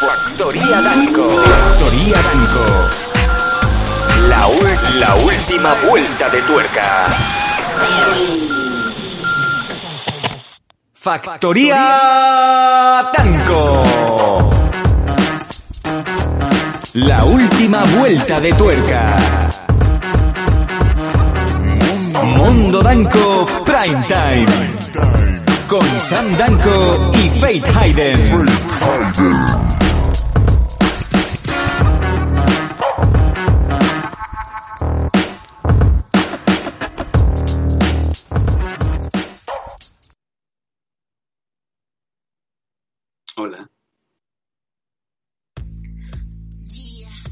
Factoría Danco. Factoría Danco. La, la última vuelta de tuerca. Factoría Danco. La última vuelta de tuerca. Mundo Danco Prime Time. Con Sam Danco y Faith Hayden. Hola.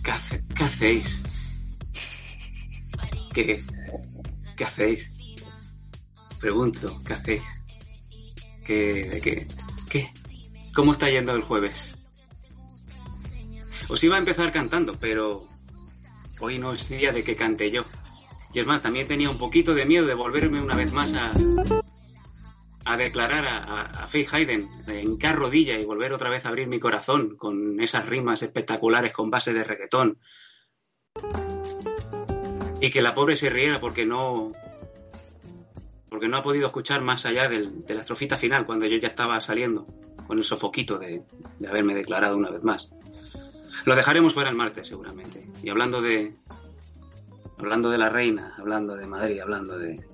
¿Qué, hace- qué hacéis? ¿Qué, ¿Qué hacéis? Pregunto, ¿qué hacéis? ¿Qué, de qué? ¿Cómo está yendo el jueves? Os iba a empezar cantando, pero hoy no es día de que cante yo. Y es más, también tenía un poquito de miedo de volverme una vez más a, a declarar a, a, a Faith Hayden en cada rodilla y volver otra vez a abrir mi corazón con esas rimas espectaculares con base de reggaetón. Y que la pobre se riera porque no. Porque no ha podido escuchar más allá del- de la estrofita final cuando yo ya estaba saliendo con el sofoquito de, haberme declarado una vez más. Lo dejaremos para el martes, seguramente. Y hablando de. hablando de la reina, hablando de Madrid, hablando de.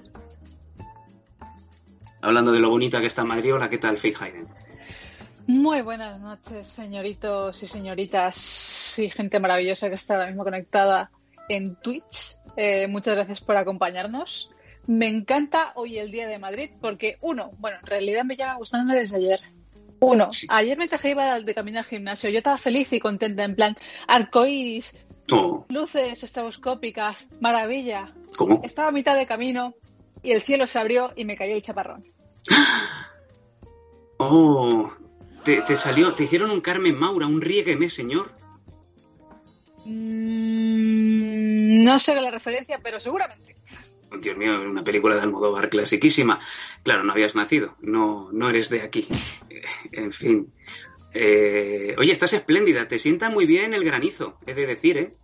Hablando de lo bonita que está Madrid, hola, ¿qué tal, Faith Hayden? Muy buenas noches, señoritos y señoritas y gente maravillosa que está ahora mismo conectada en Twitch. Eh, muchas gracias por acompañarnos. Me encanta hoy el día de Madrid porque, uno, bueno, en realidad me lleva gustando desde ayer. Uno, Sí. ayer mientras que iba de camino al gimnasio, yo estaba feliz y contenta, en plan, arcoíris, No, luces estroboscópicas, maravilla. ¿cómo? Estaba a mitad de camino y el cielo se abrió y me cayó el chaparrón. Oh, te, te salió, te hicieron un Carmen Maura, un riégueme, señor. Mm, no sé la referencia, pero seguramente. Dios mío, una película de Almodóvar clasiquísima. Claro, no habías nacido, no, no eres de aquí. Eh, En fin. Eh, oye, estás espléndida, te sienta muy bien el granizo, he de decir, ¿eh?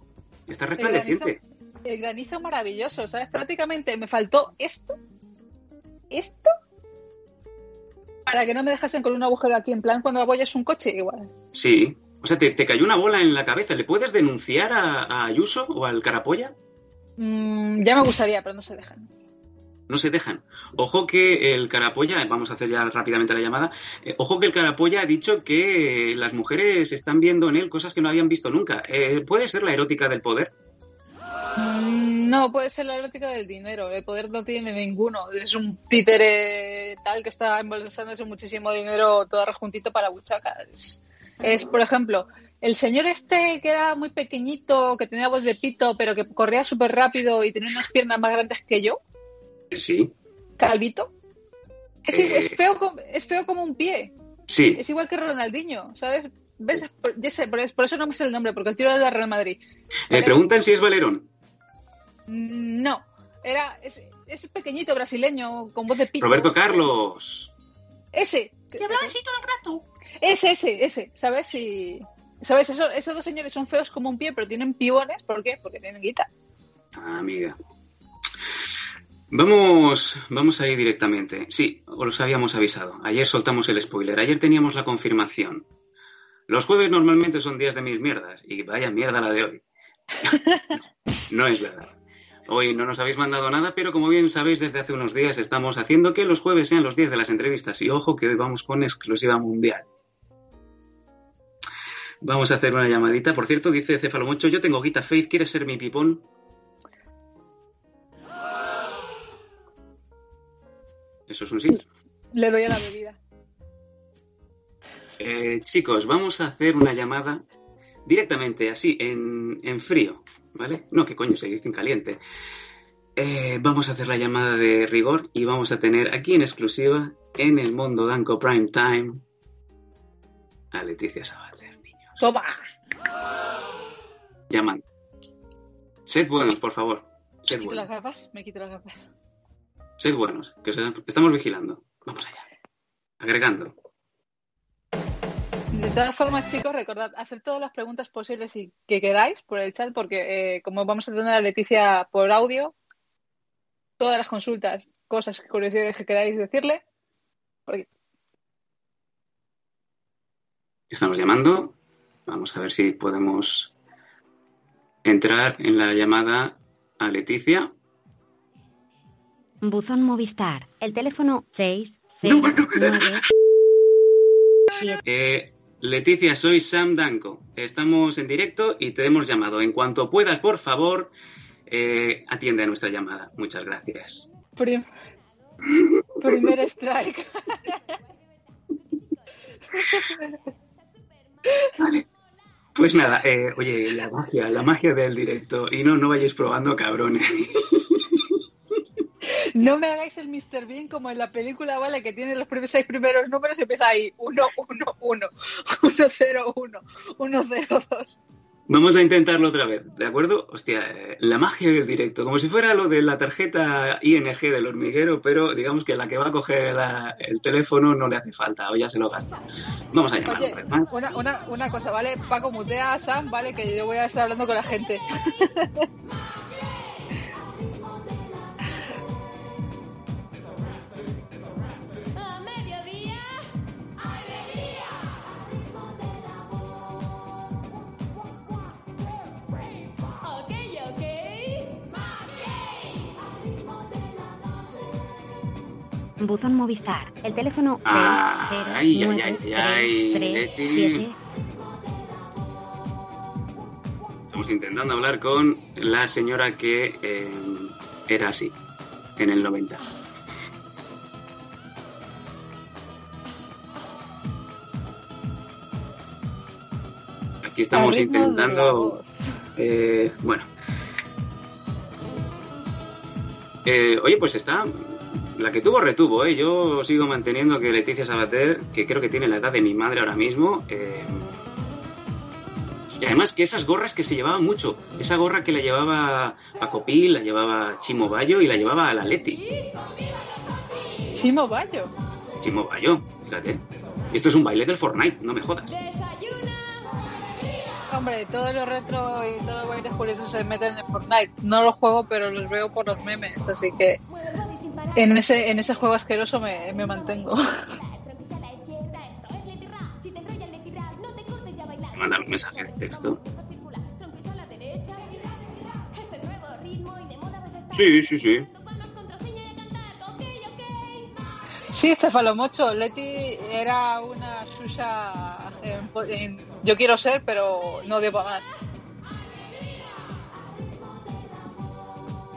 Estás resplandeciente. El granizo maravilloso, ¿sabes? Prácticamente me faltó esto, esto, para que no me dejasen con un agujero aquí, en plan cuando apoyas un coche, igual. Sí. O sea, te, te cayó una bola en la cabeza. ¿Le puedes denunciar a, a Ayuso o al Carapolla? Mm, ya me gustaría, pero no se dejan. no se dejan. Ojo que el Carapolla, vamos a hacer ya rápidamente la llamada, eh, ojo que el Carapolla ha dicho que las mujeres están viendo en él cosas que no habían visto nunca. Eh, ¿Puede ser la erótica del poder? Mm, no, puede ser la erótica del dinero. El poder no tiene ninguno. Es un títere tal que está embolsándose muchísimo dinero todo rejuntito para buchacas. Es, por ejemplo, el señor este que era muy pequeñito, que tenía voz de pito, pero que corría súper rápido y tenía unas piernas más grandes que yo, Sí, Calvito. Es, Eh. es feo, como- es feo como un pie. sí. Es igual que Ronaldinho, ¿sabes? ¿Ves? Por, ya sé, por, por eso no me sé el nombre, porque el tío era de Real Madrid. Me preguntan si es Valerón. Mm, No, era es, es pequeñito brasileño con voz de pito. Roberto Carlos. Ese. Y hablaba así todo el rato. Ese, ese, ese. ¿Sabes? Y, ¿Sabes? Eso- esos dos señores son feos como un pie, pero tienen pibones. ¿Por qué? Porque tienen guita. Ah, amiga. Vamos, vamos a ir directamente. Sí, os habíamos avisado. Ayer soltamos el spoiler. Ayer teníamos la confirmación. Los jueves normalmente son días de mis mierdas. Y vaya mierda la de hoy. no es verdad. Hoy no nos habéis mandado nada, pero como bien sabéis, desde hace unos días estamos haciendo que los jueves sean los días de las entrevistas. Y ojo que hoy vamos con exclusiva mundial. Vamos a hacer una llamadita. Por cierto, dice Cefalomocho, yo tengo guita Faith, ¿quieres ser mi pipón? Eso es un sí. Le doy a la bebida. Eh, chicos, vamos a hacer una llamada directamente, así, en, en frío, ¿vale? No, ¿qué coño se dice en caliente? Eh, vamos a hacer la llamada de rigor y vamos a tener aquí en exclusiva, en el Mundo Danco Prime Time, a Leticia niños. ¡Toma! Llaman. Sed buenos, por favor. Me Sed quito las gafas, me quito las gafas. Sed buenos, que os estamos vigilando. Vamos allá. Agregando. De todas formas, chicos, recordad, hacer todas las preguntas posibles y que queráis por el chat, porque eh, como vamos a tener a Leticia por audio, todas las consultas, cosas, curiosidades que queráis decirle, porque Estamos llamando. Vamos a ver si podemos entrar en la llamada a Leticia. Buzón Movistar. El teléfono 6 No, 0 no, 9 Eh, Leticia, soy Sam Danco. Estamos en directo y te hemos llamado. En cuanto puedas, por favor, eh, atiende a nuestra llamada. Muchas gracias. prim- primer strike. Pues nada, eh, oye, la magia, la magia del directo. Y no, no vayáis probando, cabrones. No me hagáis el Mr. Bean como en la película, ¿vale? Que tiene los seis primeros números y empieza ahí 1, 1, 1, 1, 0, 1, 1, 0, 2. Vamos a intentarlo otra vez, ¿de acuerdo? Hostia, eh, la magia del directo, como si fuera lo de la tarjeta ING del hormiguero, pero digamos que la que va a coger la- el teléfono no le hace falta o ya se lo gasta. Vamos a llamar Oye, más. una, una, una cosa, ¿vale? Paco, mutea a Sam, ¿vale? Que yo voy a estar hablando con la gente. Buzón Movistar. El teléfono Ah, 6 0 ay, ay, 9 ay, ay, 3 Leti. 7 Estamos intentando hablar con la señora que eh, era así, en el 90. Aquí estamos intentando... eh, bueno. Eh, oye, pues está... La que tuvo, retuvo, ¿eh? Yo sigo manteniendo que Leticia Sabater, que creo que tiene la edad de mi madre ahora mismo, eh, y además que esas gorras que se llevaban mucho, esa gorra que la llevaba Paco Pil, la llevaba Chimo Bayo y la llevaba a la Leti. Chimo Bayo. Chimo Bayo, fíjate. Esto es un baile del Fortnite, no me jodas. Desayuna, Hombre, todo lo retro y todos los bailes curiosos se meten en Fortnite. No los juego, pero los veo por los memes, así que en ese, en ese juego asqueroso me, me mantengo. El. Mandar un mensaje de texto. Circular, tronquis a la derecha. Este nuevo ritmo y de moda vas a estar. Sí, sí, sí. Sí, Cefalomocho. Leti era una Shusha en- en- yo quiero ser, pero no debo más.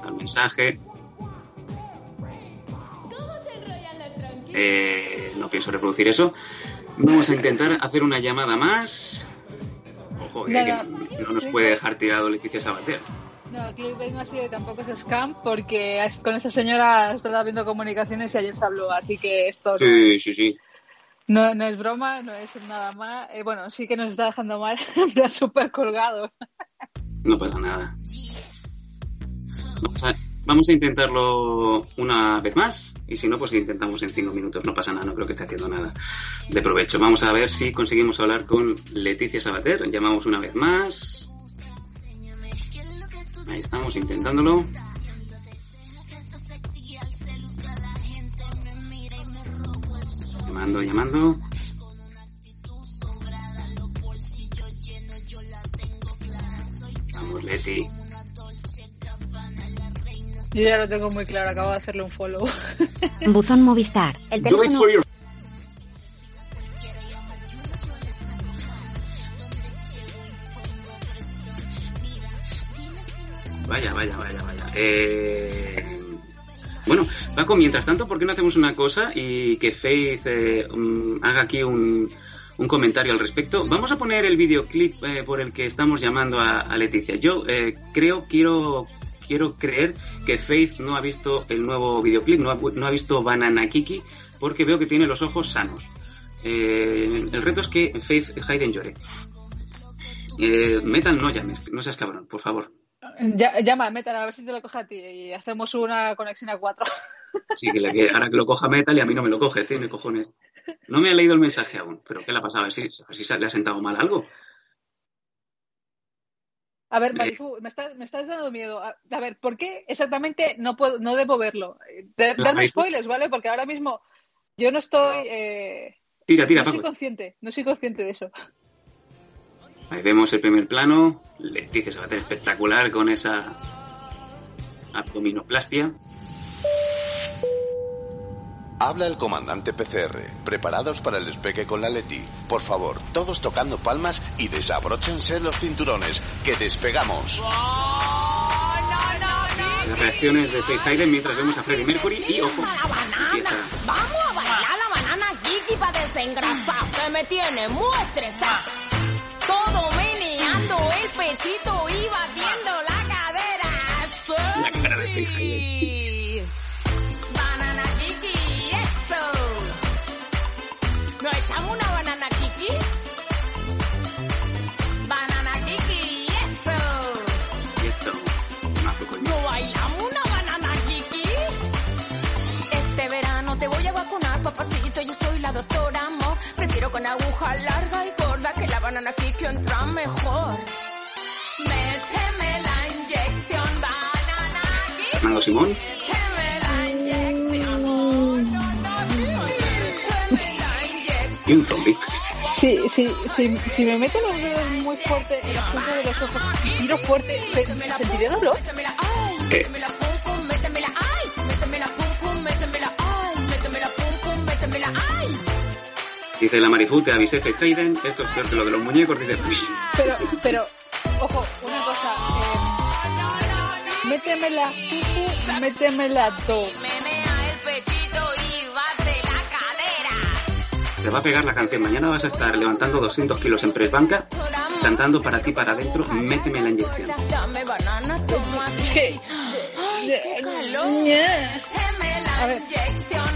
Al mensaje. Eh, no pienso reproducir eso. Vamos a intentar hacer una llamada más. Ojo, eh, No, que no. no nos puede dejar tirado Leticia Sabater. No, Clickbait no ha sido tampoco es scam porque con esta señora está habiendo comunicaciones y ayer se habló, así que esto no- Sí, sí, sí. no, no es broma, no es nada más. Eh, bueno, sí que nos está dejando mal, plan súper colgado. No pasa nada. Vamos a, vamos a intentarlo una vez más. Y si no, pues intentamos en cinco minutos. No pasa nada, no creo que esté haciendo nada de provecho. Vamos a ver si conseguimos hablar con Leticia Sabater. Llamamos una vez más. Ahí estamos intentándolo. Llamando, llamando. Vamos, Leti. Yo ya lo tengo muy claro, acabo de hacerle un follow. Buzón Movistar. El Do it teléfono for your... Vaya, vaya, vaya, vaya. Eh... Bueno, Paco, mientras tanto, ¿por qué no hacemos una cosa y que Faith eh, mm, haga aquí un, un comentario al respecto. Vamos a poner el videoclip eh, por el que estamos llamando a, a Leticia. Yo eh, creo, quiero, quiero creer que Faith no ha visto el nuevo videoclip, no ha, no ha visto Banana Kiki, porque veo que tiene los ojos sanos. Eh, el reto es que Faith Hayden llore. Eh, Metal, no llames, no seas cabrón, por favor. Ya- llama a Metal a ver si te lo coge a ti y hacemos una conexión a cuatro. Sí, que, le- que ahora que lo coja Metal y a mí no me lo coge, tiene cojones. No me ha leído el mensaje aún, pero ¿qué le ha pasado? A ver si, a ver si se- le ha sentado mal algo. A ver, Marifu, me estás, me estás dando miedo. A, a ver, ¿por qué exactamente no puedo, no debo verlo? Eh, de- Darme spoilers, ¿vale? Porque ahora mismo yo no estoy, eh, Tira, tira, no soy Paco. consciente, no soy consciente de eso. Ahí vemos el primer plano. Leticia se va a hacer espectacular con esa abdominoplastia. Habla el comandante PCR. Preparados para el despegue con la Leti. Por favor, todos tocando palmas y desabróchense los cinturones. Que despegamos. Las reacciones de Faith Hayden mientras vemos a Freddie Mercury y ojo. Vamos a bailar la banana Kiki para desengrasar, que me tiene muy estresada. Aguja larga y gorda que la banana Kiki entra mejor. Méteme la inyección, banana Kiki. Fernando Simón. Méteme la inyección. Méteme la inyección. Y un zombie. Sí, sí, sí, si me meto los dedos muy fuerte en la punta de los ojos y tiro fuerte, ¿se- ¿sentiré dolor? Métemela, Dice la Marifu, te avisé Faith Hayden. Esto es peor que lo de los muñecos. Dice. Pero, pero, ojo, una cosa, eh, métemela tutu, métemela do. Menea el pechito y bate la cadera. te va a pegar la canción. Mañana vas a estar levantando 200 kilos en press banca, cantando para ti, para adentro, méteme la inyección. Dame banana, toma Es que- Ay, qué calor. A la inyección.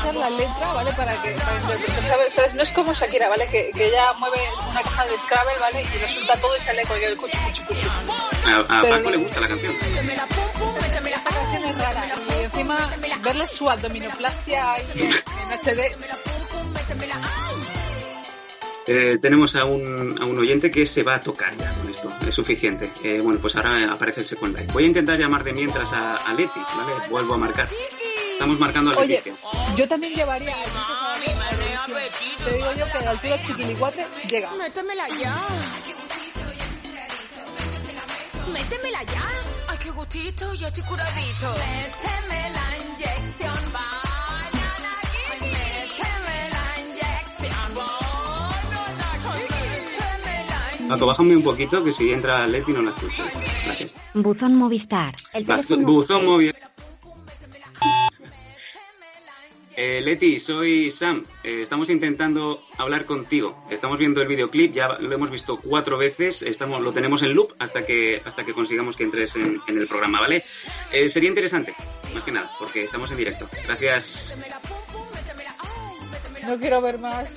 Analizar la letra, ¿vale? Para que, para interpretar, ¿sabes? No es como Shakira, ¿vale? Que, que ella mueve una caja de Scrabble, ¿vale? Y resulta todo y sale con el cuchu, cuchu, cuchu. A, Paco no- le gusta la canción. Esta canción es rara y encima verle su abdominoplastia ahí en, HD. Eh, tenemos a un, a un oyente que se va a tocar ya con esto, es suficiente. Eh, bueno, pues ahora aparece el Second Life. Voy a intentar llamar de mientras a, a Leti, ¿vale? Vuelvo a marcar. Estamos marcando a Oye, yo también llevaría a. Te digo yo que a la altura chiquilicuatre llega. Métemela ya. Métemela ya. Ay, qué gustito, ya estoy curadito. Méteme la inyección, inyección. Paco, bájame un poquito que si entra Leti no la escucho. Gracias. Buzón Movistar. El Buzón móvil. Eh, Leti, soy Sam. Eh, estamos intentando hablar contigo. Estamos viendo el videoclip, ya lo hemos visto cuatro veces. Estamos, lo tenemos en loop hasta que hasta que consigamos que entres en, el programa, ¿vale? Eh, sería interesante, más que nada, porque estamos en directo. Gracias. No quiero ver más.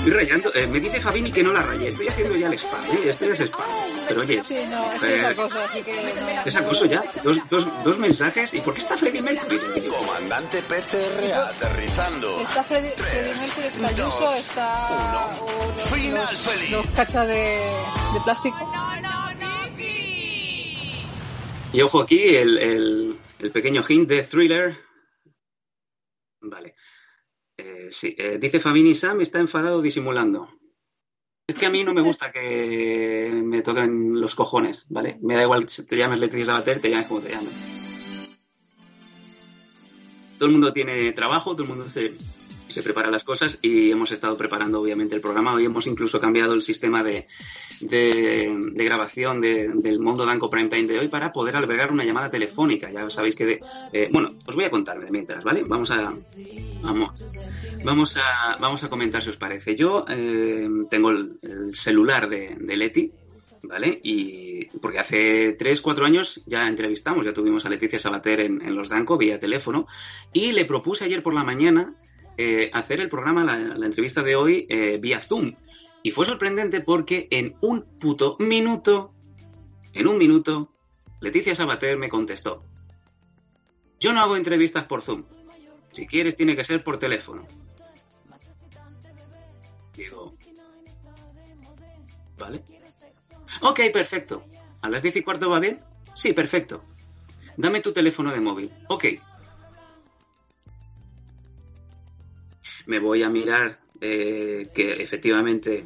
Estoy rayando. eh, me dice Fabini que no la rayé. Estoy haciendo ya el spam, ¿eh? Esto ya es spam. Pero oye, Sí, no, es eh, acoso, así que no. es acoso ya. Dos, dos, dos mensajes. ¿Y por qué está Freddie Mercury? Comandante PCR aterrizando. Está Freddy, Freddie Mercury, está Ayuso, dos, está uno. o los, Final los- feliz. los cachas de, de plástico. Y ojo aquí, el, el- el pequeño hint de thriller. Vale. Sí, eh, dice Fabini Sam está enfadado disimulando. Es que a mí no me gusta que me toquen los cojones, ¿vale? Me da igual si te llames Leticia Sabater, te llames como te llames. Todo el mundo tiene trabajo, todo el mundo se, se preparan las cosas y hemos estado preparando obviamente el programa. Hoy hemos incluso cambiado el sistema de, de, grabación de- del Mundo Danco Prime Time de hoy para poder albergar una llamada telefónica. Ya sabéis que, de- eh, bueno, os voy a contar de mientras, ¿vale? Vamos a, vamos, vamos a, vamos a comentar si os parece. Yo eh, tengo el, el celular de, de Leti, ¿vale? Y porque hace 3, 4 años ya entrevistamos, ya tuvimos a Leticia Sabater en, en los Danco vía teléfono y le propuse ayer por la mañana eh, hacer el programa, la, la entrevista de hoy, eh, vía Zoom. Y fue sorprendente porque en un puto minuto, en un minuto, Leticia Sabater me contestó. Yo no hago entrevistas por Zoom. Si quieres, tiene que ser por teléfono. Digo, ¿vale? Ok, perfecto. ¿A las 10 y cuarto va bien? Sí, perfecto. Dame tu teléfono de móvil. Ok. Me voy a mirar eh, que efectivamente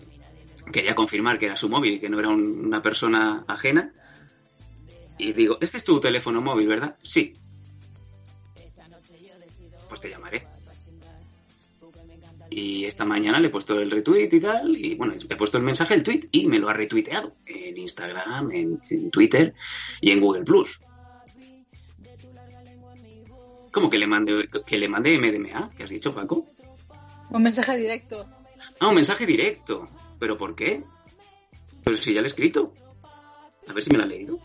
quería confirmar que era su móvil y que no era un- una persona ajena. Y digo, este es tu teléfono móvil, ¿verdad? Sí. Pues te llamaré. Y esta mañana le he puesto el retweet y tal, y bueno, he puesto el mensaje, el tweet, y me lo ha retuiteado en Instagram, en, Twitter y en Google Plus. ¿Cómo que le mande que le mande MDMA? ¿Qué has dicho, Paco? Un mensaje directo. Ah, un mensaje directo. ¿Pero por qué? Pero si ya le he escrito. A ver si me lo ha leído.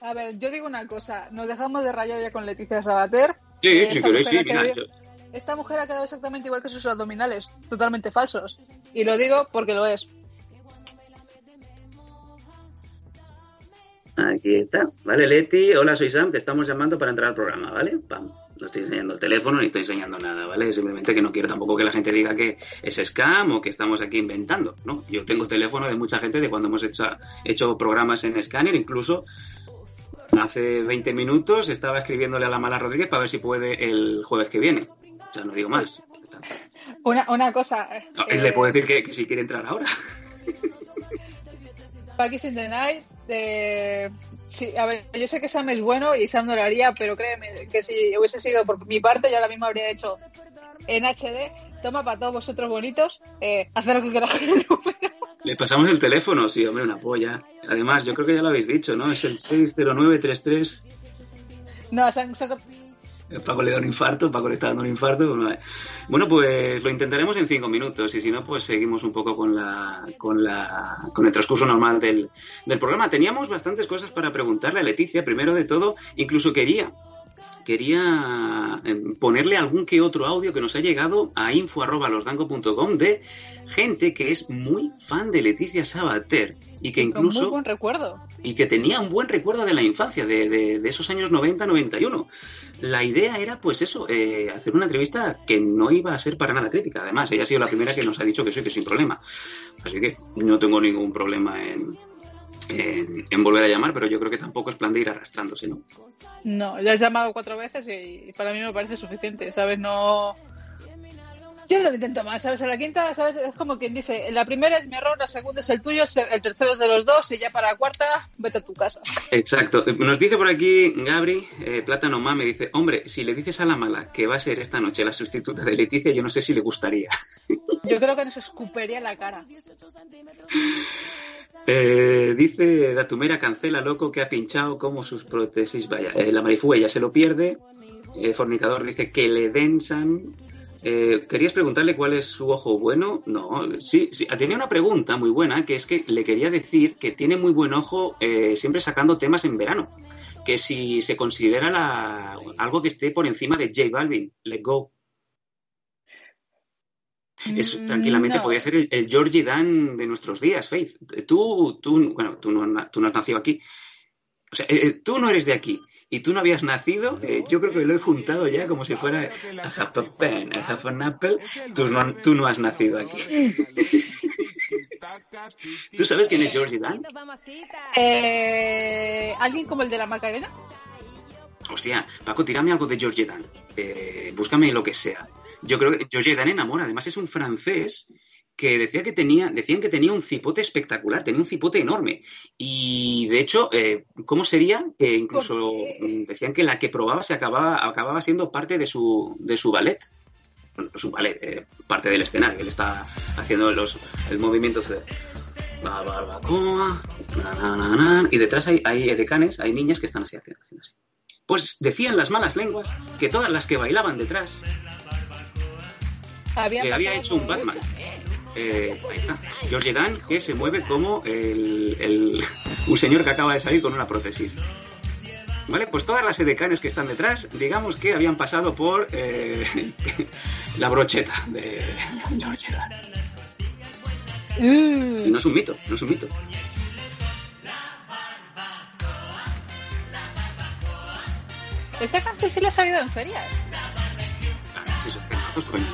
A ver, yo digo una cosa. Nos dejamos de rayar ya con Leticia Sabater. Sí, Eh, si queréis, sí, mujer ha mira, quedado- yo- Esta mujer ha quedado exactamente igual que sus abdominales, totalmente falsos. Y lo digo porque lo es. Aquí está. Vale, Leti. Hola, soy Sam. Te estamos llamando para entrar al programa, ¿vale? Pam. No estoy enseñando el teléfono ni estoy enseñando nada, ¿vale? Simplemente que no quiero tampoco que la gente diga que es scam o que estamos aquí inventando, ¿no? Yo tengo teléfono de mucha gente de cuando hemos hecho, hecho programas en Scanner, incluso hace 20 minutos estaba escribiéndole a la Mala Rodríguez para ver si puede el jueves que viene. O sea, no digo más. Una, una cosa. No, eh, Le puedo decir que, que si quiere entrar ahora. Packers in the Night. Eh, sí, a ver, yo sé que Sam es bueno y Sam no lo haría, pero créeme que si hubiese sido por mi parte, yo ahora mismo habría hecho en HD. Toma para todos vosotros bonitos, eh, haced lo que queráis. Le pasamos el teléfono, sí, hombre, una polla. Además, yo creo que ya lo habéis dicho, ¿no? Es el 60933. No, se han- se han- Paco le da un infarto, Paco le está dando un infarto. Bueno, pues lo intentaremos en cinco minutos y si no, pues seguimos un poco con la, con la, con el transcurso normal del, del programa. Teníamos bastantes cosas para preguntarle a Leticia. Primero de todo, incluso quería, quería eh, ponerle algún que otro audio que nos ha llegado a info@losdanco.com de gente que es muy fan de Leticia Sabater y que con muy incluso buen recuerdo. y que tenía un buen recuerdo de la infancia, de, de- de esos años 90-91. La idea era, pues eso, eh, hacer una entrevista que no iba a ser para nada crítica. Además, ella ha sido la primera que nos ha dicho que sí, que sin problema. Así que no tengo ningún problema en, en, en volver a llamar, pero yo creo que tampoco es plan de ir arrastrándose, ¿no? No, ya has llamado cuatro veces y para mí me parece suficiente, ¿sabes? No. Yo no lo intento más, ¿sabes? A la quinta, ¿sabes? Es como quien dice, la primera es mi error, la segunda es el tuyo, el tercero es de los dos y ya para la cuarta, vete a tu casa. Exacto. Nos dice por aquí Gabri, eh, Plátano Mame, dice, hombre, si le dices a la mala que va a ser esta noche la sustituta de Leticia, yo no sé si le gustaría. Yo creo que nos escupería la cara. Eh, dice Datumera cancela loco que ha pinchado como sus prótesis. Vaya, eh, la marifuga ya se lo pierde. Eh, Fornicador dice que le densan. Eh, ¿Querías preguntarle cuál es su ojo bueno? No, sí, sí. Tenía una pregunta muy buena, que es que le quería decir que tiene muy buen ojo eh, siempre sacando temas en verano. Que si se considera la, algo que esté por encima de J Balvin, Let Go. Eso Mm, tranquilamente no. podría ser el, el Georgie Dan de nuestros días, Faith. Tú, tú, bueno, tú no, tú no has nacido aquí. O sea, eh, eh, tú no eres de aquí y tú no habías nacido. eh, yo creo que lo he juntado ya como si fuera a half a pen, a half an apple. Tú no, tú no has nacido aquí. ¿Tú sabes quién es Georgie Dan? Eh, ¿Alguien como el de la Macarena? Hostia, Paco, tírame algo de Georgie Dan. Eh, búscame lo que sea. Yo creo que Georgie Dan enamora. Además es un francés que decía que tenía, decían que tenía un cipote espectacular, tenía un cipote enorme. Y de hecho, eh, ¿cómo sería? Que incluso decían que la que probaba se acababa, acababa siendo parte de su, de su ballet. Bueno, su ballet, eh, parte del escenario. Él está haciendo los, el movimiento de ba- barbacoa, y detrás hay, hay edecanes, hay niñas que están así haciendo, haciendo así. Pues decían las malas lenguas que todas las que bailaban detrás Había que había pasado hecho un Batman. hecho. Eh, ahí está. George Dan, que se mueve como el, el- un señor que acaba de salir con una prótesis. Vale, pues todas las edecanes que están detrás, digamos que habían pasado por eh, la brocheta de George Dan. Y no es un mito, no es un mito. esta canción sí la ha salido en ferias. Ah, sí, son pelazos, coño.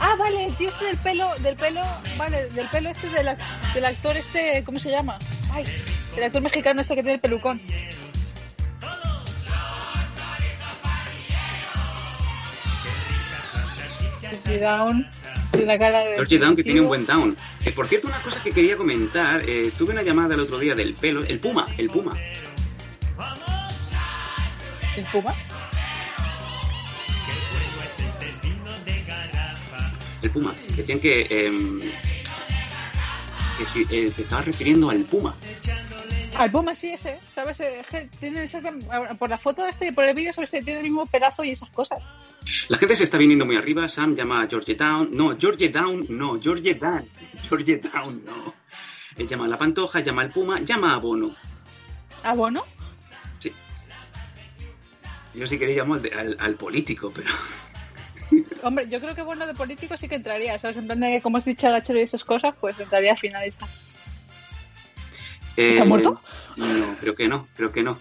Ah, vale, el tío este del pelo, del pelo, vale, del pelo este del, del actor este, ¿cómo se llama? Ay, el actor mexicano este que tiene el pelucón. Georgie Down, tiene una cara de... Down que tiene un buen down. Eh, por cierto, una cosa que quería comentar, eh, tuve una llamada el otro día del pelo, el Puma, el Puma. ¿El Puma? El Puma. Decían que, em, que si, eh, te estabas refiriendo al Puma. Al Puma sí ese, ¿sabes? Eh, Tiene exactamente- por la foto este y por el vídeo, ¿sabes? Tiene el mismo pedazo y esas cosas. La gente se está viniendo muy arriba. Sam llama a George Down. No, George Down, no. George Down. George Down, no. Él llama a la Pantoja, llama al Puma, llama a Bono. ¿Ah, bueno? Sí. Yo sí quería llamar al- al político, pero... Hombre, yo creo que bueno de político sí que entraría, ¿sabes? En plan de que como has dicho la y esas cosas, pues entraría al final esa. ¿Está Eh, muerto? No, creo que no, creo que no.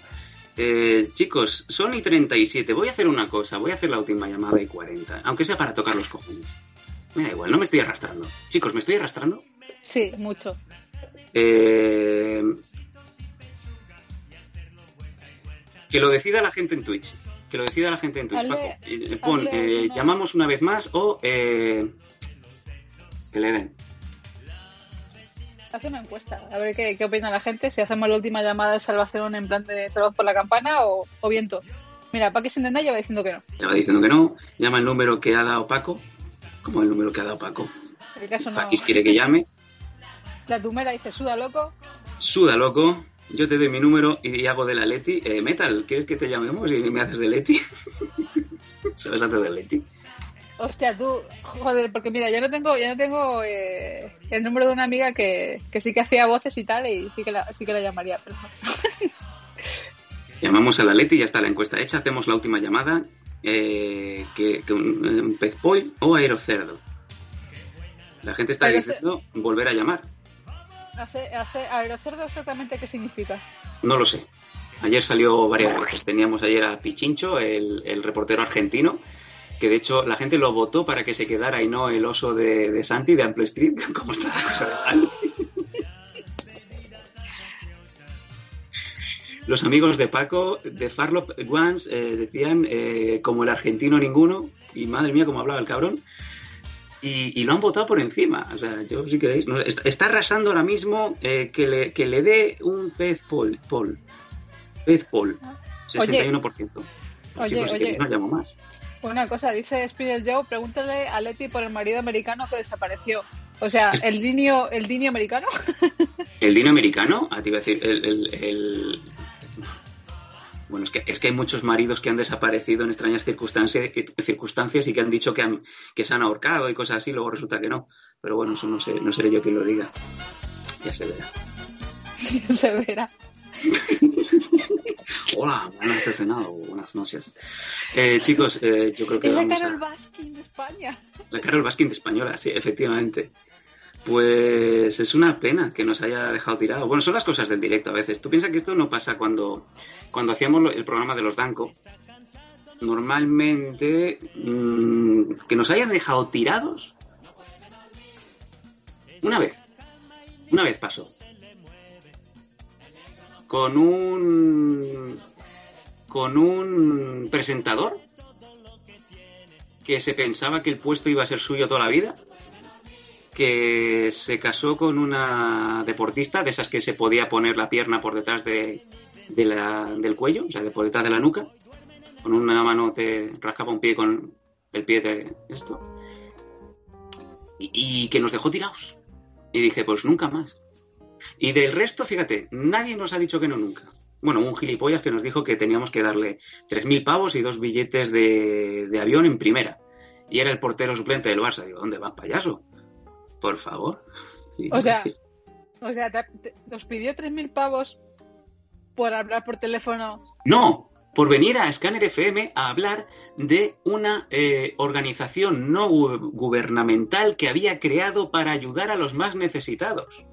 Eh, chicos, son y 37. Voy a hacer una cosa, voy a hacer la última llamada y 40. Aunque sea para tocar los cojones. Me da igual, no me estoy arrastrando. Chicos, ¿me estoy arrastrando? Sí, mucho. Eh, que lo decida la gente en Twitch. Que lo decida la gente en Twitch. Hazle- Paco. Eh, pon, eh, llamamos una vez más o eh, que le den. Hace una encuesta, a ver qué, qué opina la gente, si hacemos la última llamada de salvación en plan de salvados por la campana o, o viento. Mira, se entienda ya va diciendo que no. Ya va diciendo que no. Llama el número que ha dado Paco. ¿Cómo el número que ha dado Paco? En el caso no. Paquis quiere que llame. La tumera dice, suda loco. Suda, loco. Yo te doy mi número y hago de la Leti. Eh, Metal, ¿quieres que te llamemos y me haces de Leti? ¿Sabes hacer de Leti? Hostia, tú, joder, porque mira, yo no tengo, yo no tengo eh, el número de una amiga que, que sí que hacía voces y tal, y sí que la, sí que la llamaría, pero. Llamamos a la Leti, ya está la encuesta hecha. Hacemos la última llamada. Eh, que, que un, un pez o aerocerdo. La gente está diciendo volver a llamar. Hace, hace aerocerdo exactamente qué significa. No lo sé. Ayer salió varias veces. Teníamos ayer a Pichincho, el, el reportero argentino, que de hecho la gente lo votó para que se quedara y no el oso de, de Santi de Ample Street. ¿Cómo está la cosa? Los amigos de Paco, de Farlop Ones, eh, decían eh, como el argentino ninguno, y madre mía, cómo hablaba el cabrón. Y, y lo han votado por encima. O sea, yo si queréis. no, está, está arrasando ahora mismo eh, que, le, que le dé un pez pol pez pol. 61%. Pues Oye, si oye. queréis, no llamo más. Una cosa, dice Spider Joe, pregúntale a Leti por el marido americano que desapareció. O sea, el dinio, el dinio americano. El dino americano, ah, te iba a decir, el, el- el- Bueno, es que, es que hay muchos maridos que han desaparecido en extrañas circunstancias, circunstancias y que han dicho que, han, que se han ahorcado y cosas así, luego resulta que no. Pero bueno, eso no, sé, no seré yo quien lo diga. Ya se verá. se verá. Hola, buenas cenado, buenas noches. Eh, chicos, eh, yo creo que Es la Carol a... Baskin de España. La Carol Baskin de española, sí, efectivamente. Pues es una pena que nos haya dejado tirado. Bueno, son las cosas del directo a veces. Tú piensas que esto no pasa cuando, cuando hacíamos el programa de los Danco. Normalmente, mm, que nos hayan dejado tirados. Una vez. Una vez pasó. Con un. Con un presentador que se pensaba que el puesto iba a ser suyo toda la vida que se casó con una deportista, de esas que se podía poner la pierna por detrás de, del cuello, o sea, por detrás de la nuca. Con una mano te rascaba un pie con el pie de esto. Y, y que nos dejó tirados. Y dije, pues nunca más. Y del resto, fíjate, nadie nos ha dicho que no nunca. Bueno, un gilipollas que nos dijo que teníamos que darle 3.000 pavos y dos billetes de, de avión en primera. Y era el portero suplente del Barça. Digo, ¿dónde vas, payaso? Por favor. O sea. O sea, te, te- os pidió 3.000 pavos por hablar por teléfono. No, por venir a Scanner FM a hablar de una eh, organización no gu- gubernamental que había creado para ayudar a los más necesitados.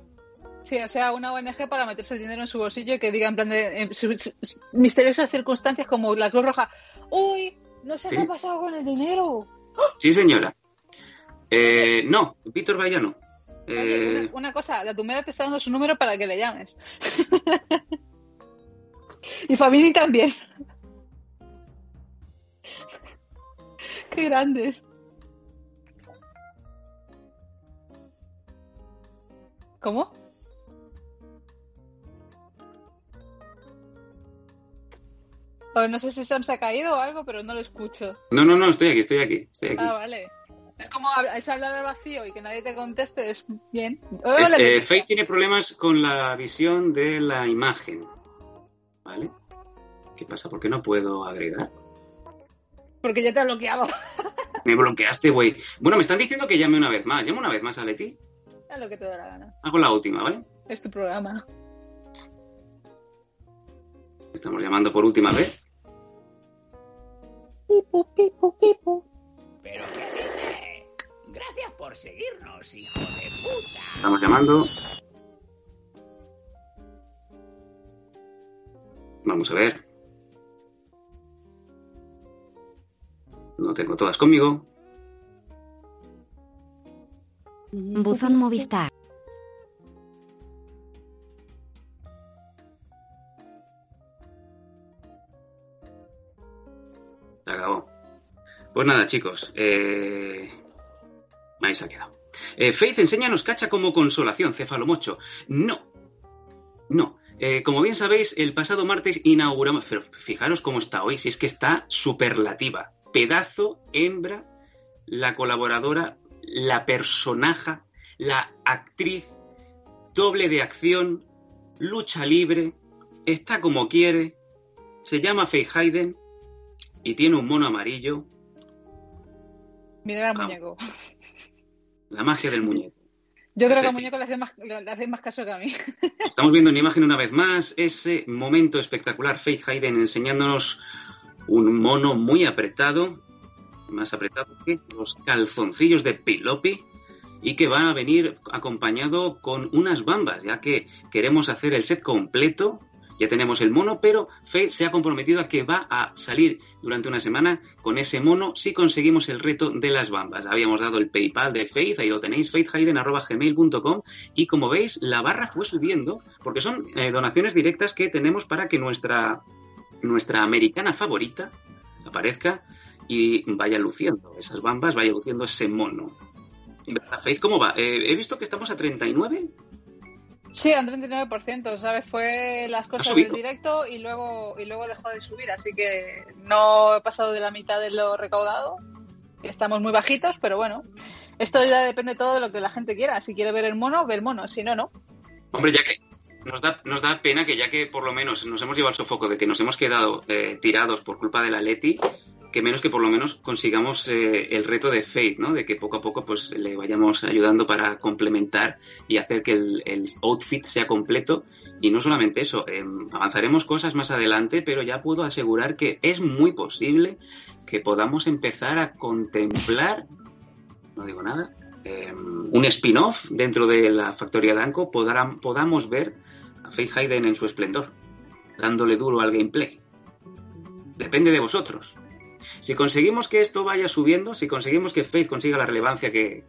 Sí, o sea, una ONG para meterse el dinero en su bolsillo y que diga en plan de eh, su- su- su- misteriosas circunstancias como la Cruz Roja. ¡Uy! No sé Sí. qué ha pasado con el dinero. Sí, señora. Eh, no, Víctor no. Oye, Eh, una, una cosa, la tumera te está dando su número para que le llames. y Famini también. Qué grandes. ¿Cómo? No sé si Sam se ha caído o algo, pero no lo escucho. no, no, no, estoy aquí, estoy aquí, estoy aquí. Ah, vale. Es como es hablar al vacío y que nadie te conteste, es bien. Es- Hola, Leticia. Faith tiene problemas con la visión de la imagen. ¿Vale? ¿Qué pasa? ¿Por qué no puedo agregar? Porque ya te he bloqueado. Me bloqueaste, güey. Bueno, me están diciendo que llame una vez más. Llamo una vez más a Leti. Haz lo que te da la gana. Hago la última, ¿vale? Es tu programa. Estamos llamando por última vez. Qué dice. Gracias por seguirnos, hijo de puta. Estamos llamando. Vamos a ver. No tengo todas conmigo. Buzón Movistar. Se acabó. Pues nada, chicos. Eh... Ahí se ha quedado. Eh, Faith, enséñanos cacha como consolación, cefalomocho. No. No. Eh, como bien sabéis, el pasado martes inauguramos. Pero fijaros cómo está hoy, si es que está superlativa. Pedazo, hembra, la colaboradora, la personaja, la actriz, doble de acción, lucha libre, está como quiere, se llama Faith Hayden y tiene un mono amarillo, Mira al Ah. La magia del muñeco. Yo creo que al muñeco le hace más, le hace más caso que a mí. Estamos viendo en imagen una vez más ese momento espectacular, Faith Hayden enseñándonos un mono muy apretado, más apretado que los calzoncillos de Pilopi, y que va a venir acompañado con unas bambas, ya que queremos hacer el set completo. Ya tenemos el mono, pero Faith se ha comprometido a que va a salir durante una semana con ese mono si conseguimos el reto de las bambas. Habíamos dado el PayPal de Faith, ahí lo tenéis, faithhayden.gmail.com y como veis, la barra fue subiendo porque son eh, donaciones directas que tenemos para que nuestra, nuestra americana favorita aparezca y vaya luciendo esas bambas, vaya luciendo ese mono. ¿Verdad, Faith, ¿cómo va? Eh, he visto que estamos a 39. Sí, a un 39%, ¿sabes? Fue las cosas del directo y luego, y luego dejó de subir, así que no he pasado de la mitad de lo recaudado. Estamos muy bajitos, pero bueno, esto ya depende todo de lo que la gente quiera. Si quiere ver el mono, ve el mono, si no, no. Hombre, ya que nos da, nos da pena que ya que por lo menos nos hemos llevado el sofoco de que nos hemos quedado eh, tirados por culpa de la Leti, que menos que por lo menos consigamos eh, el reto de Faith, ¿no? De que poco a poco pues le vayamos ayudando para complementar y hacer que el, outfit sea completo. Y no solamente eso, eh, avanzaremos cosas más adelante, pero ya puedo asegurar que es muy posible que podamos empezar a contemplar, no digo nada, eh, un spin-off dentro de la factoría Danco, podrán, podamos ver a Faith Hayden en su esplendor, dándole duro al gameplay. Depende de vosotros. Si conseguimos que esto vaya subiendo, si conseguimos que Faith consiga la relevancia que,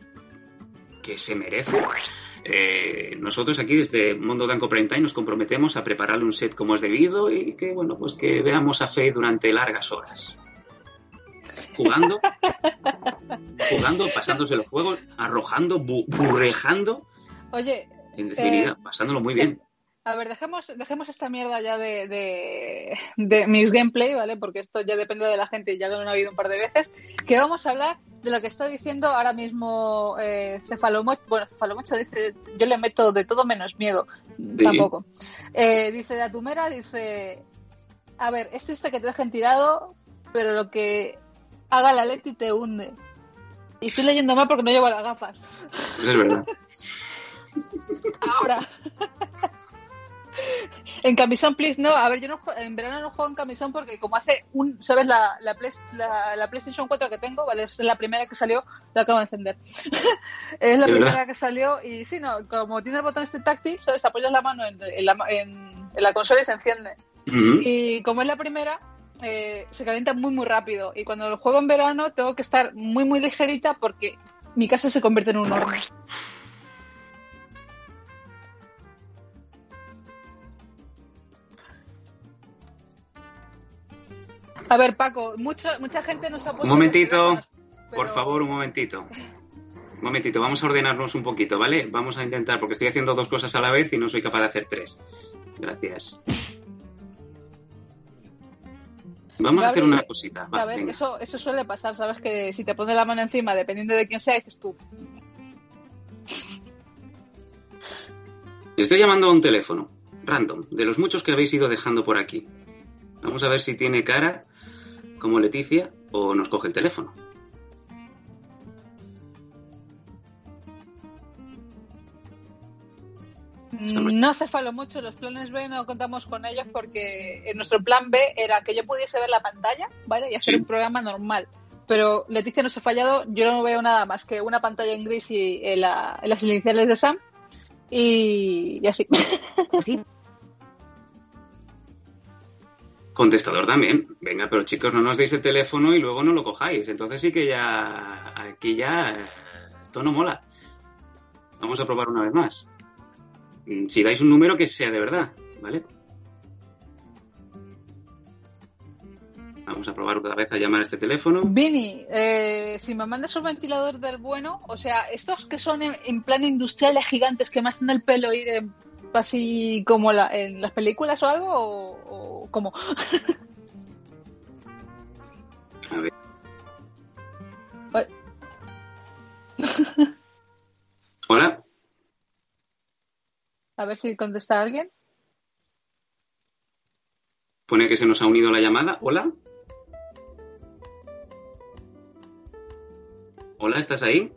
que se merece, eh, nosotros aquí desde Mundo Danco Prime Time nos comprometemos a prepararle un set como es debido y que, bueno, pues que veamos a Faith durante largas horas. Jugando Jugando, pasándose los juegos, arrojando, bu- burrejando. Oye, En definitiva, Eh, pasándolo muy bien. A ver, dejemos, dejemos esta mierda ya de, de, de mis gameplay, ¿vale? Porque esto ya depende de la gente y ya lo han habido un par de veces. Que vamos a hablar de lo que está diciendo ahora mismo eh, Cefalomocho. Bueno, Cefalomocho dice, yo le meto de todo menos miedo. Tampoco. Eh, dice de Atumera, dice, a ver, es triste que te dejen tirado, pero lo que haga la Leti te hunde. Y estoy leyendo mal porque no llevo las gafas. Pues es verdad. Ahora. en camisón, please, no. A ver, yo no, en verano no juego en camisón porque como hace un, ¿sabes? La, la, Play- la- la PlayStation 4 que tengo, ¿vale? Es la primera que salió, la acabo de encender. es la ¿De primera verdad? que salió y sí, no, como tiene el botón este táctil, ¿sabes? Apoyas la mano en, en la, ma- en- en la consola y se enciende. Y como es la primera, eh, se calienta muy, muy rápido. Y cuando lo juego en verano, tengo que estar muy, muy ligerita porque mi casa se convierte en un horno. A ver, Paco, mucho, mucha gente nos ha puesto. Un momentito, Por favor, un momentito. Un momentito, vamos a ordenarnos un poquito, ¿vale? Vamos a intentar, porque estoy haciendo dos cosas a la vez y no soy capaz de hacer tres. Gracias. Vamos a hacer una cosita. Va, a ver, venga. eso, eso suele pasar, ¿sabes? Que si te pones la mano encima, dependiendo de quién sea, dices tú. Estoy llamando a un teléfono, random, de los muchos que habéis ido dejando por aquí. Vamos a ver si tiene cara como Leticia o nos coge el teléfono. No hace falta mucho, los planes B no contamos con ellos porque en nuestro plan B era que yo pudiese ver la pantalla, ¿vale? Y hacer Sí. un programa normal. Pero Leticia nos ha fallado, yo no veo nada más que una pantalla en gris y en, la- en las iniciales de Sam. Y, y así. Sí, Contestador también. Venga, pero chicos, no nos deis el teléfono y luego no lo cojáis. Entonces sí que ya. Aquí ya. Esto no mola. Vamos a probar una vez más. Mm, Si dais un número que sea de verdad, ¿vale? Vamos a probar otra vez a llamar a este teléfono. Vini, eh, si me mandas un ventilador del bueno, o sea, estos que son en, en plan industriales gigantes que me hacen el pelo ir en- así como la- en las películas o algo, o, o como. A ver. Hola. A ver si contesta alguien. Pone que se nos ha unido la llamada. Hola. Hola, ¿estás ahí?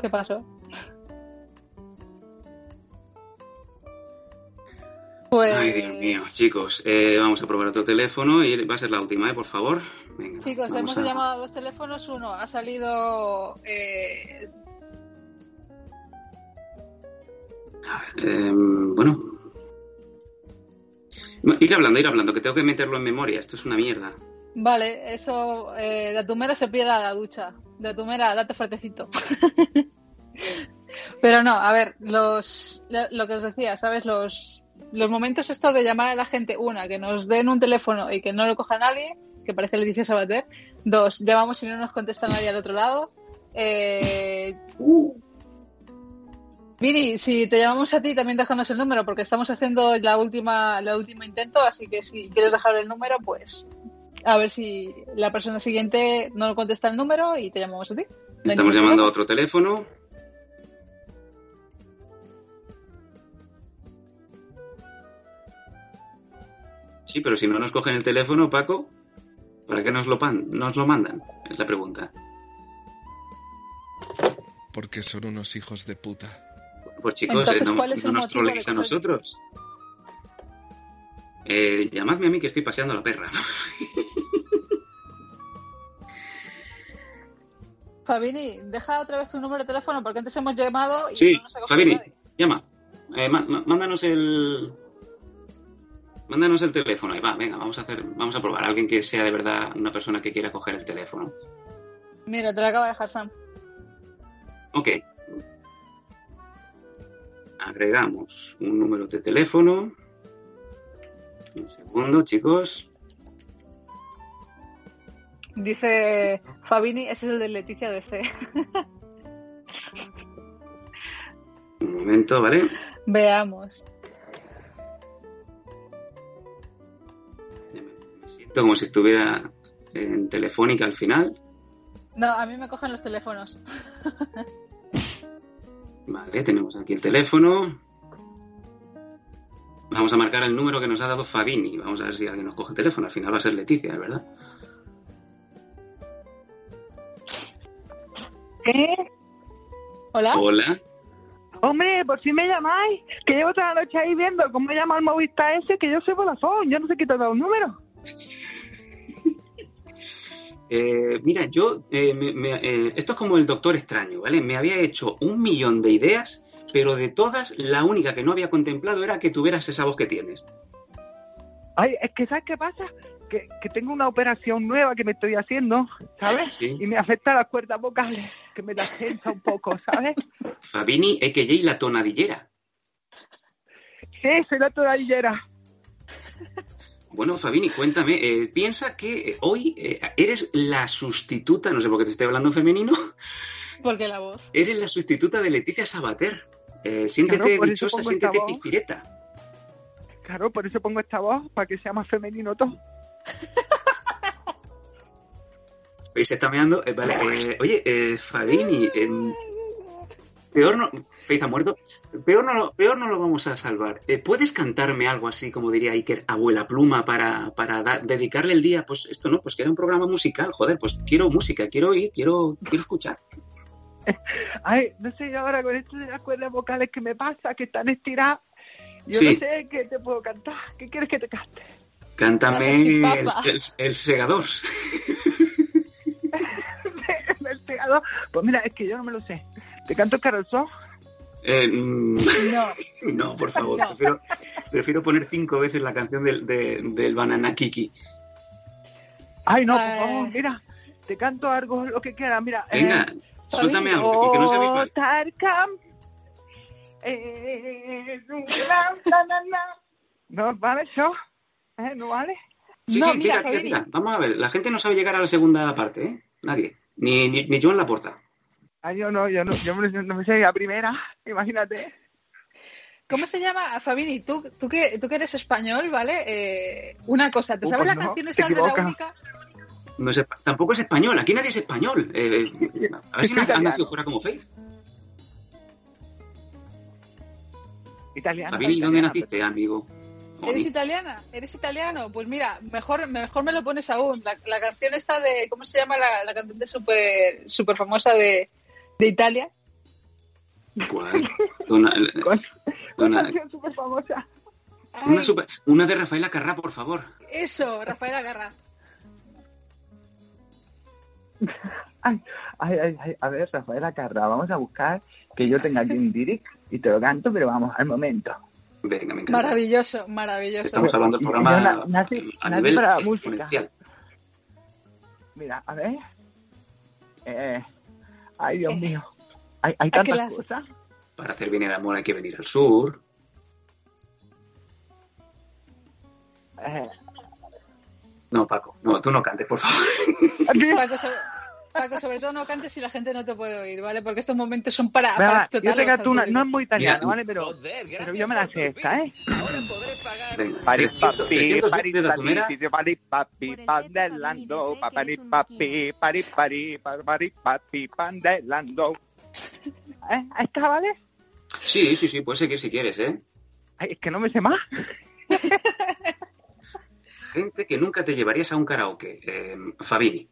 ¿Qué pasó? Pues, Ay, Dios mío, chicos, eh, vamos a probar otro teléfono y va a ser la última, ¿eh? Por favor. Venga, chicos, hemos a- llamado a dos teléfonos. Uno ha salido. eh, Eh, bueno. No, Ir hablando, ir hablando, que tengo que meterlo en memoria. Esto es una mierda. vale, eso. Eh, de Atumera se pierde a la ducha. De Atumera, date fuertecito. Pero no, a ver, los, lo, lo que os decía, ¿sabes? Los, los momentos estos de llamar a la gente, una, que nos den un teléfono y que no lo coja nadie, que parece Leticia Sabater. Dos, llamamos y no nos contesta nadie al otro lado. Eh, Vini, si te llamamos a ti, también déjanos el número, porque estamos haciendo la última, la último intento, así que si quieres dejar el número, pues a ver si la persona siguiente no contesta el número y te llamamos a ti. Estamos llamando a otro teléfono. Sí, pero si no nos cogen el teléfono, Paco, ¿para qué nos lo, pan nos lo mandan? Es la pregunta. Porque son unos hijos de puta. Pues chicos, Entonces, eh, no, ¿cuál es no el nos troleéis a nosotros. Eh, llamadme a mí que estoy paseando a la perra. Fabini, deja otra vez tu número de teléfono, porque antes hemos llamado y Sí, no nos ha Fabini, nadie. llama. Eh, mándanos el. Mándanos el teléfono. Ahí va, venga, vamos a hacer, vamos a probar. Alguien que sea de verdad una persona que quiera coger el teléfono. Mira, te lo acaba de dejar Sam. Ok. Agregamos un número de teléfono. Un segundo, chicos. Dice Fabini, ese es el de Leticia de C. Un momento, ¿vale? Veamos. Como si estuviera en Telefónica al final. No, a mí me cogen los teléfonos. Vale, tenemos aquí el teléfono. Vamos a marcar el número que nos ha dado Fabini. Vamos a ver si alguien nos coge el teléfono. Al final va a ser Leticia, ¿verdad? ¿Eh? Hola. Hola. Hombre, por si me llamáis, que llevo toda la noche ahí viendo cómo llama el Movistar ese, que yo soy Vodafone, yo no sé qué te ha dado un número. Eh, mira, yo, eh, me- me- eh, esto es como el Doctor Extraño, ¿vale? Me había hecho un millón de ideas, pero de todas, la única que no había contemplado era que tuvieras esa voz que tienes. Ay, es que ¿sabes qué pasa? Que, que tengo una operación nueva que me estoy haciendo, ¿sabes? Sí. Y me afecta las cuerdas vocales, que me las tensa un poco, ¿sabes? Fabini, a.k.a. la tonadillera. Sí, soy la toradillera. Bueno, Fabini, cuéntame, eh, piensa que eh, hoy eh, eres la sustituta, no sé por qué te estoy hablando en femenino, Porque la voz. eres la sustituta de Leticia Sabater. Eh, siéntete Claro, dichosa, siéntete pispireta. Claro, por eso pongo esta voz, para que sea más femenino todo. Faye se está meando. Eh, vale, eh, oye, eh, Fabini, peor no. Faith ha muerto. Peor no, lo- peor no lo vamos a salvar. Eh, ¿Puedes cantarme algo así, como diría Iker, abuela pluma, para, para da- dedicarle el día? Pues esto no, pues que era un programa musical, joder, pues quiero música, quiero oír, quiero, quiero escuchar. Ay, no sé, yo ahora con esto de las cuerdas vocales que me pasa, que están estiradas, yo Sí. no sé qué te puedo cantar. ¿Qué quieres que te cante? Cántame el, el, el segador. El pegador. Pues mira, es que yo no me lo sé. ¿Te canto el carolzón? Eh, No. no, por favor, No. prefiero, prefiero poner cinco veces la canción del, de- del Banana Kiki. Ay, no, por Ay. favor, mira, te canto algo, lo que quieras, mira. Venga, eh, suéltame algo, y que no se oh, eh, na, na, na, na. ¿No vale eso? ¿Eh? ¿No vale? Sí, No, sí, mira, tira, tira, tira. Vamos a ver, la gente no sabe llegar a la segunda parte, ¿eh? Nadie. Ni, ni, ni yo en Ay, yo no, yo no, yo me- no me sé la primera, imagínate. ¿Cómo se llama, Fabini? Tú, tú, que, tú que eres español, ¿vale? Eh, una cosa, ¿te Uh, sabes pues la no, canción esa de la única? No es, espa- tampoco es español, aquí nadie es español. Eh, eh, a ver si Soy ha italiano. nacido fuera como Faith. Italiano. Fabini, ¿dónde naciste, amigo? ¿Eres italiana? ¿Eres italiano? Pues mira, mejor, mejor me lo pones aún. La, la canción esta de, ¿cómo se llama la, la cantante súper super famosa de, de Italia? ¿Cuál? Dona- dona- canción súper famosa. una, super- una de Rafaela Carrá, por favor. Eso, Rafael Agarra. Ay, ay, ay, a ver, Rafaela Carra, vamos a buscar que yo tenga aquí un direct y te lo canto, pero vamos, al momento. Venga, me encanta. Maravilloso, maravilloso. Estamos hablando del programa na- nací- a nivel para la música. Mira, a ver. Eh, ay, Dios Eh, mío. Hay, hay que tantas las- cosas. Para hacer bien el amor hay que venir al sur. Eh, No, Paco, no, tú no cantes, por favor. Paco, Paco, sobre todo no cantes si la gente no te puede oír, ¿vale? Porque estos momentos son para, para yo explotar. te canto una, no es muy italiano, ¿vale? Pero, Joder, pero yo me la sé esta. ¿eh? Ahora podré pagar. 300, papi, 300 pari bits de Datumera. papi, pari papi, pandelando, papi, pari pari, pari papi, pandelando. ¿Eh? ¿Ahí está, vale? Sí, sí, sí, puede seguir si quieres, ¿eh? Ay, es que no me sé más. Gente que nunca te llevarías a un karaoke. Eh, Fabini.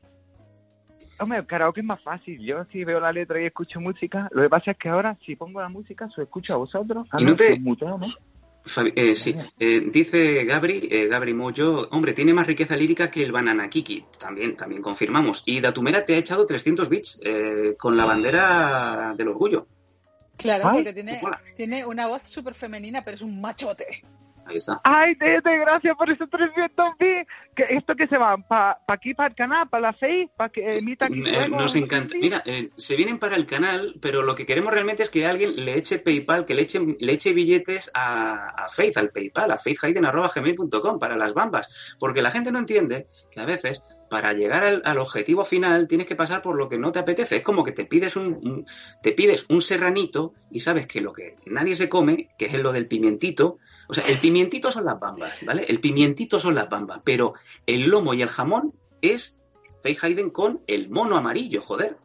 Hombre, el karaoke es más fácil. Yo si veo la letra y escucho música, lo que pasa es que ahora si pongo la música, os escucho a vosotros. Ah, Y no te- muteo, ¿no? Fabi- eh, sí, eh, dice Gabri, eh, Gabri Moyo, hombre, tiene más riqueza lírica que el Banana Kiki. También, también confirmamos. Y Datumera te ha echado 300 bits eh, con la bandera del orgullo. Claro, Ay, porque tiene, tiene una voz súper femenina, pero es un machote. Ahí está. Ay, Tete, gracias por esos 300 bits. ¿Que ¿Esto que se va? ¿Para aquí, para el canal, para la Face? ¿Para que emita aquí Eh, luego? nos encanta. Mira, eh, se vienen para el canal, pero lo que queremos realmente es que alguien le eche PayPal, que le eche, le eche billetes a, a Faith, al PayPal, a faithhayden.gmail.com para las bambas. Porque la gente no entiende que a veces, para llegar al, al objetivo final, tienes que pasar por lo que no te apetece. Es como que te pides un, un- te pides un serranito y sabes que lo que nadie se come, que es lo del pimientito, o sea, el pimientito son las bambas, ¿vale? El pimientito son las bambas, pero el lomo y el jamón es Faith Hayden con el mono amarillo, joder.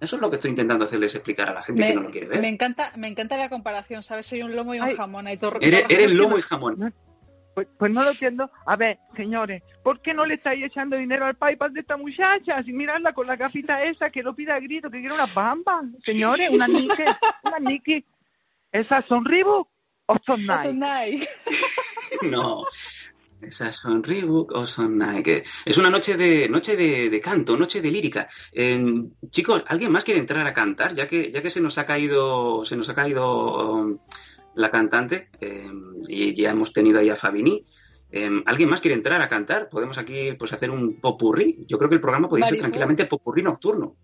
Eso es lo que estoy intentando hacerles explicar a la gente Me, que no lo quiere ver. me encanta, me encanta la comparación, ¿sabes? Soy un lomo y un Ay. jamón. Ahí todo, Eres, todo eres lomo y jamón. Pues, pues no lo entiendo. A ver, señores, ¿por qué no le estáis echando dinero al PayPal de esta muchacha? Sin mirarla con la gafita esa que lo pida a grito, que quiere una bamba. Señores, una Nike, una Nike. ¿Esas son Reebok Nike? Nike. No. Esas son Reebok o son Nike. Es una noche de noche de, de canto, noche de lírica. Eh, chicos, ¿alguien más quiere entrar a cantar? Ya que, ya que se nos ha caído, se nos ha caído um, la cantante, eh, y ya hemos tenido ahí a Fabini. eh, ¿Alguien más quiere entrar a cantar? Podemos aquí pues hacer un popurrí. Yo creo que el programa podría ser tranquilamente popurrí nocturno.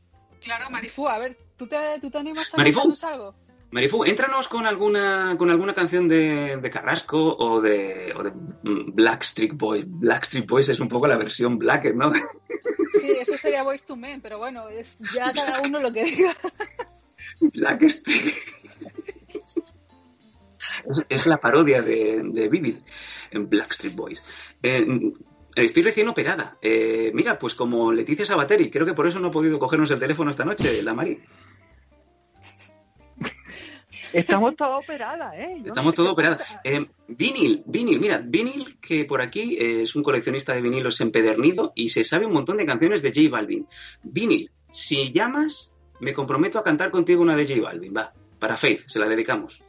Claro, Marifú, a ver, ¿tú te, tú te animas a Marifú. algo? Marifú, éntranos con alguna con alguna canción de, de Carrasco o de, o de mm, Blackstreet Boys. Blackstreet Boys es un poco la versión Black, ¿no? Sí, eso sería Voice to Men, pero bueno, es ya cada uno lo que diga. Blackstreet. Es, es la parodia de, de Vivid en Blackstreet Boys. Eh, estoy recién operada. Eh, mira, pues como Leticia Sabateri, creo que por eso no ha podido cogernos el teléfono esta noche, la Mari. Estamos todas operadas, ¿eh? Yo no Estamos sé todo qué operados. pasa. Eh, vinil, vinil, mira, vinil que por aquí eh, es un coleccionista de vinilos empedernido y se sabe un montón de canciones de J Balvin. Vinil, si llamas, me comprometo a cantar contigo una de J Balvin, va, para Faith, se la dedicamos.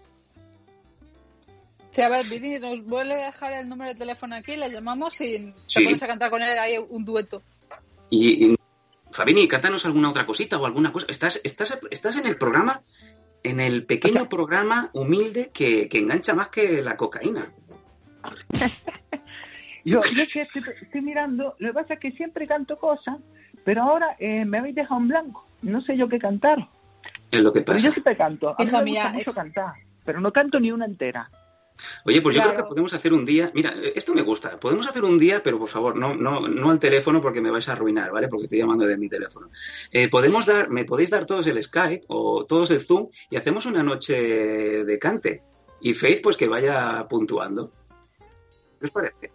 Sí, a ver, Vini, nos vuelve a dejar el número de teléfono aquí, le llamamos y te Sí. pones a cantar con él ahí un dueto. Y, y, Fabini, cántanos alguna otra cosita o alguna cosa. Estás, estás, estás en el programa, en el pequeño programa humilde que, que engancha más que la cocaína. Yo, yo es que estoy, estoy mirando, lo que pasa es que siempre canto cosas, pero ahora eh, me habéis dejado en blanco. No sé yo qué cantar. Es lo que Pero pasa. yo siempre canto. A mí Hija me mía, gusta mucho es- cantar, pero no canto ni una entera. Oye, pues yo creo que podemos hacer un día. Mira, esto me gusta. Podemos hacer un día, pero por favor, no, no, no al teléfono porque me vais a arruinar, ¿vale? Porque estoy llamando de mi teléfono. Eh, podemos dar, me podéis dar todos el Skype o todos el Zoom y hacemos una noche de cante. Y Faith, pues que vaya puntuando. ¿Qué os parece?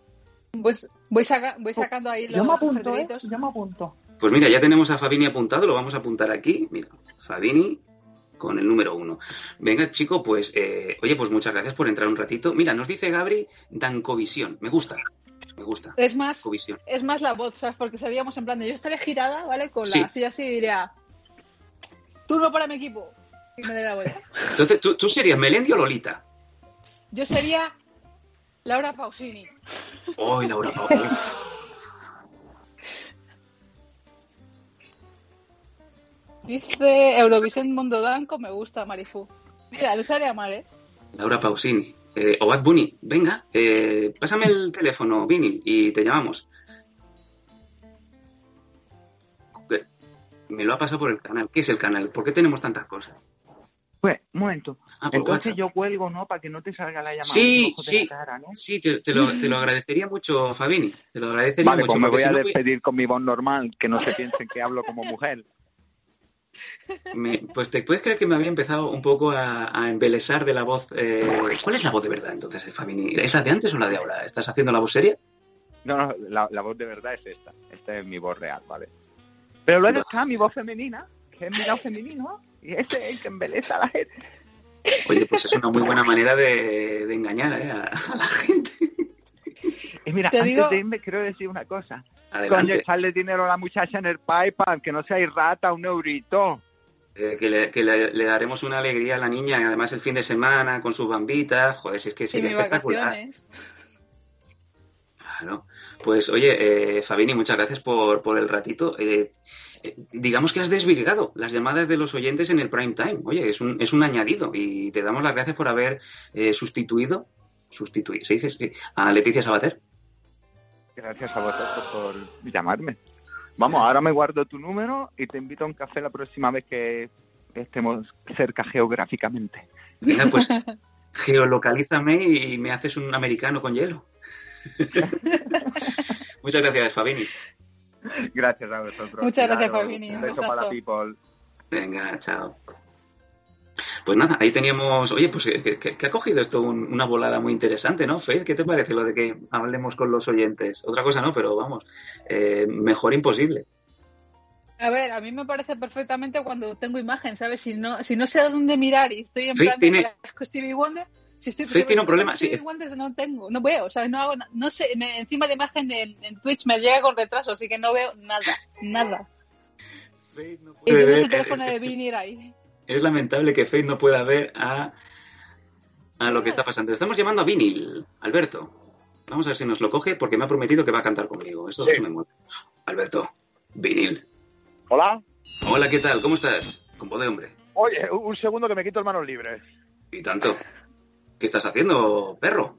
Pues voy, saca- voy sacando ahí los Yo me apunto, ¿eh? Yo me apunto. Pues mira, ya tenemos a Fabini apuntado, lo vamos a apuntar aquí. Mira, Fabini con el número uno. Venga, chico, pues, eh, oye, pues muchas gracias por entrar un ratito. Mira, nos dice Gabri Dancovisión. Me gusta, me gusta. Es más, Dancovisión. es más la voz, ¿sabes? Porque seríamos en plan de yo estaré girada, ¿vale? Con Sí. la silla así y diría, turno para mi equipo. Y me la vuelta. Entonces, ¿tú, tú serías Melendi o Lolita? Yo sería Laura Pausini. Oh, Laura Pau. Dice Eurovisión Mundo Danco, me gusta Marifú. Mira, no estaría mal, ¿eh? Laura Pausini. Eh, o Bad Bunny, venga, eh, pásame el teléfono, Vinil, y te llamamos. Eh, Me lo ha pasado por el canal. ¿Qué es el canal? ¿Por qué tenemos tantas cosas? Pues, un momento. Ah, Entonces WhatsApp. yo cuelgo, ¿no? Para que no te salga la llamada. Sí, sí. la cara, ¿no? Sí, te, te lo, te lo agradecería mucho, Fabini. Te lo agradecería Vale, mucho. pues me voy a si no, despedir con mi voz normal, que no se piensen que hablo como mujer. Me- pues te puedes creer que me había empezado un poco a, a embelesar de la voz. eh, ¿Cuál es la voz de verdad entonces, Fabini? ¿Es la de antes o la de ahora? ¿Estás haciendo la voz seria? No, no, la, la voz de verdad es esta. Esta es mi voz real, ¿vale? Pero luego está mi voz femenina, que es mi lado femenino, y ese es el que embeleza a la gente. Oye, pues es una muy buena manera de, de engañar ¿eh? a, a la gente. Y mira, Te antes digo- de irme quiero decir una cosa. Coño, Adelante. echarle dinero a la muchacha en el PayPal, que no seáis rata, un eurito. Eh, que le, que le- le daremos una alegría a la niña, y además el fin de semana con sus bambitas. Joder, si es que sería espectacular. vacaciones. Claro. Pues oye, eh, Fabini, muchas gracias por, por el ratito. Eh, eh, digamos que has desvirgado las llamadas de los oyentes en el prime time. Oye, es un, es un añadido y te damos las gracias por haber eh, sustituido sustituir, se dice, sí, a Leticia Sabater. Gracias a vosotros por llamarme. Vamos, ahora me guardo tu número y te invito a un café la próxima vez que estemos cerca geográficamente. Venga, pues geolocalízame y me haces un americano con hielo. Muchas gracias, Fabini. Gracias a vosotros. Muchas gracias, Claro, Fabini. Un Un beso para people. Venga, chao. Pues nada, ahí teníamos, oye, pues eh, que, que- que ha cogido esto un- una volada muy interesante, ¿no, Faith? ¿Qué te parece lo de que hablemos con los oyentes? Otra cosa no, pero vamos, eh, mejor imposible. A ver, a mí me parece perfectamente cuando tengo imagen, ¿sabes? Si no, si no sé a dónde mirar y estoy en Faith plan tiene- de "Parezco Stevie Wonder, si estoy Faith si tiene un problema, sí. Stevie Wonder no tengo, no veo, o sea, no hago, no sé, me- encima de imagen en, en Twitch me llega con retraso, así que no veo nada, nada. Y puede tienes ver, el teléfono de Vinir ahí. Es lamentable que Faith no pueda ver a, a lo que está pasando. Estamos llamando a Vinil, Alberto. Vamos a ver si nos lo coge porque me ha prometido que va a cantar conmigo. Eso, eso me mueve. Alberto, Vinil. Hola. Hola, ¿qué tal? ¿Cómo estás? Con voz de hombre. Oye, un un segundo que me quito el manos libres. Y tanto. ¿Qué estás haciendo, perro?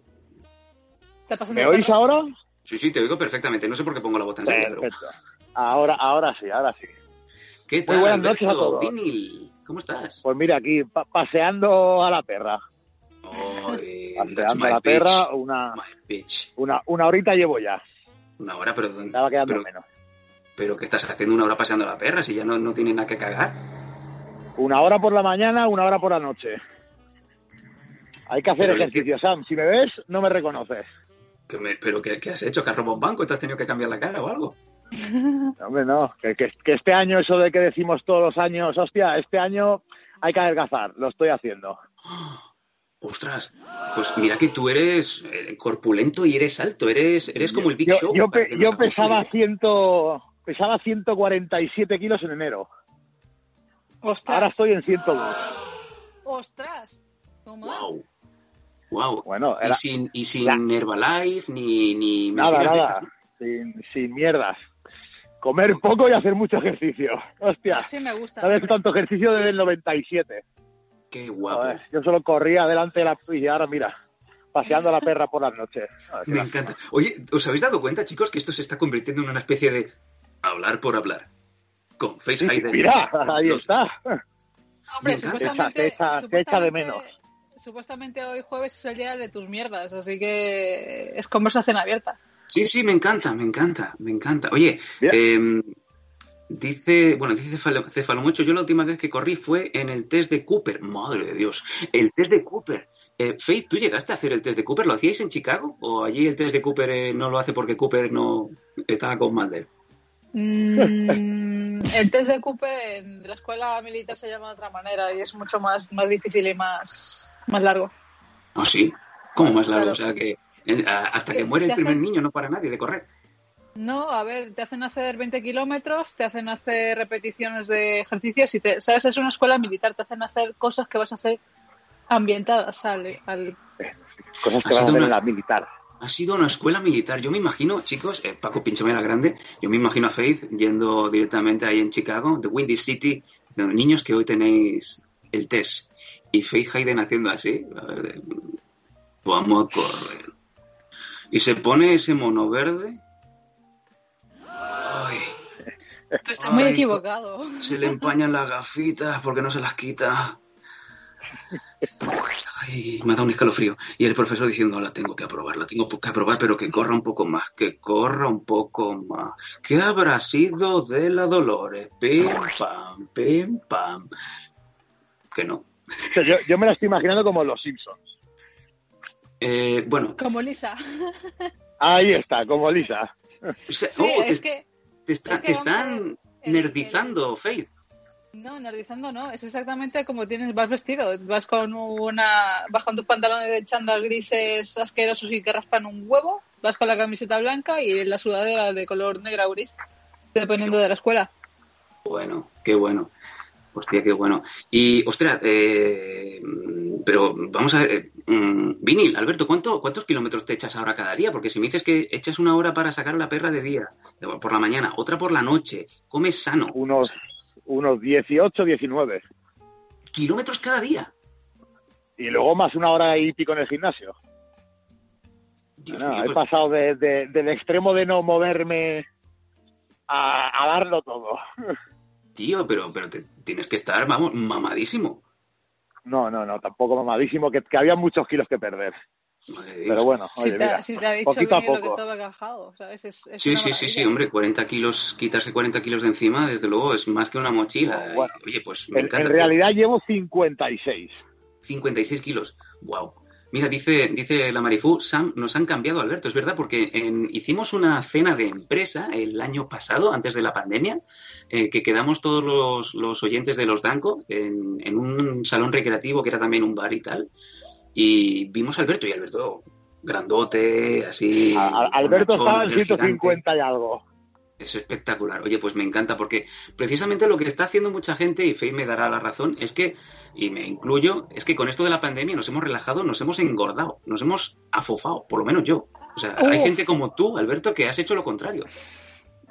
¿Está pasando ¿Me el oís perro? ahora? Sí, sí, te oigo perfectamente. No sé por qué pongo la voz tan seria, pero... Perfecto. Ahora, ahora sí, ahora sí. ¿Qué tal, Muy buenas Alberto? noches a todos. Vinil, ¿cómo estás? Pues mira, aquí pa- paseando a la perra. Paseando my a la perra, una, una, una horita llevo ya. Una hora, pero... Va quedando pero, menos. pero ¿qué estás haciendo una hora paseando a la perra si ya no, no tiene nada que cagar? Una hora por la mañana, una hora por la noche. Hay que hacer Pero ejercicio, Sam. Si me ves, no me reconoces. ¿Qué me- ¿Pero qué, qué has hecho? ¿Que has robado un banco? ¿Te has tenido que cambiar la cara o algo? Hombre, no. Que, que- que este año, eso de que decimos todos los años, hostia, este año hay que adelgazar. Lo estoy haciendo. Ostras, pues mira que tú eres eh, corpulento y eres alto, eres, eres como el Big yo, Show. yo pe- yo pesaba ciento, pesaba 147 kilos en enero. Ostras, Ahora estoy en 102. ostras. Wow. Wow. Bueno, y era- sin, y sin la- Herbalife ni, ni Nada, nada. Sin, sin mierdas. Comer poco y hacer mucho ejercicio. Hostia. Así me gusta. ¿Sabes hombre. tanto ejercicio desde el 97? Qué guapo. Joder, yo solo corría delante de la y ahora mira, paseando a la perra por las noches. Me encanta. Oye, ¿os habéis dado cuenta, chicos, que esto se está convirtiendo en una especie de hablar por hablar? Con Face Sí, mira, ahí está. Hombre, supuestamente, Se echa- se echa de supuestamente- menos. Supuestamente hoy jueves es el día de tus mierdas, así que es conversación abierta. Sí, sí, me encanta, me encanta, me encanta. Oye, em, dice, bueno, dice Cefalo- Cefalomucho, yo la última vez que corrí fue en el test de Cooper. Madre de Dios, el test de Cooper. Eh, Faith, ¿tú llegaste a hacer el test de Cooper? ¿Lo hacíais en Chicago? ¿O allí el test de Cooper eh, no lo hace porque Cooper no estaba con Mulder? Mm, el test de Cooper en la escuela militar se llama de otra manera y es mucho más, más difícil y más, más largo. ¿Ah, sí? ¿Cómo más largo? Claro. O sea que hasta que muere el primer hacen- niño no para nadie de correr. No, a ver, te hacen hacer 20 kilómetros, te hacen hacer repeticiones de ejercicios y te, sabes, es una escuela militar, te hacen hacer cosas que vas a hacer ambientadas al, al Cosas Ha que van a hacer una- en la militar. Ha sido una escuela militar. Yo me imagino, chicos, eh, Paco Pinchame la Grande, yo me imagino a Faith yendo directamente ahí en Chicago, The Windy City, diciendo, niños que hoy tenéis el test. Y Faith Hayden haciendo así. ver, Vamos a correr. Y se pone ese mono verde. Ay, Tú estás muy equivocado. se le empañan las gafitas porque no se las quita. Ay, me ha dado un escalofrío. Y el profesor diciendo, la tengo que aprobar, la tengo que aprobar, pero que corra un poco más, que corra un poco más. ¿Qué habrá sido de la Dolores? Pim, pam, pim, pam. Que no. O sea, yo, yo me la estoy imaginando como los Simpsons. Eh, bueno, Como Lisa. Ahí está, como Lisa. o sea, Sí, oh, es te, que te está- es que te vamos a ver, están el- nerdizando, Faith. No, nerdizando no, es exactamente como tienes, vas vestido, vas con una, vas con tus pantalones de chándal grises asquerosos y que raspan un huevo, vas con la camiseta blanca y la sudadera de color negra o gris, dependiendo de la escuela. Bueno, qué bueno. Hostia, qué bueno. Y, ostras, eh, pero vamos a ver, eh, mm, Vinil, Alberto, ¿cuánto, ¿cuántos kilómetros te echas ahora cada día? Porque si me dices que echas una hora para sacar a la perra de día, por la mañana, otra por la noche, comes sano, Unos, unos 18, 19. kilómetros cada día. Y luego más una hora y pico en el gimnasio. No, mío, he pues- pasado de- de- del extremo de no moverme a, a darlo todo. Tío, pero, pero te- tienes que estar, vamos, mamadísimo. No, no, no, tampoco mamadísimo, que, que había muchos kilos que perder. Madre de Dios. Pero bueno, Si oye, te, mira, si te ha dicho poquito a Vini lo que poco. estaba encajado, ¿sabes? Es, es Sí, sí, sí, sí, hombre, 40 kilos, quitarse 40 kilos de encima, desde luego, es más que una mochila. No, bueno. Y, Oye, pues me En, encanta. en tío. realidad llevo 56. 56 kilos. Wow. Mira, dice, dice la Marifú, Sam, nos han cambiado, Alberto, es verdad, porque en- hicimos una cena de empresa el año pasado, antes de la pandemia, eh, que quedamos todos los, los oyentes de los Danco en, en un salón recreativo que era también un bar y tal, y vimos a Alberto, y Alberto, grandote, así. A- Alberto estaba en gigante. 150 y algo. Es espectacular. Oye, pues me encanta porque precisamente lo que está haciendo mucha gente, y Faye me dará la razón, es que, y me incluyo, es que con esto de la pandemia nos hemos relajado, nos hemos engordado, nos hemos afofado, por lo menos yo. O sea, hay gente como tú, Alberto, que has hecho lo contrario.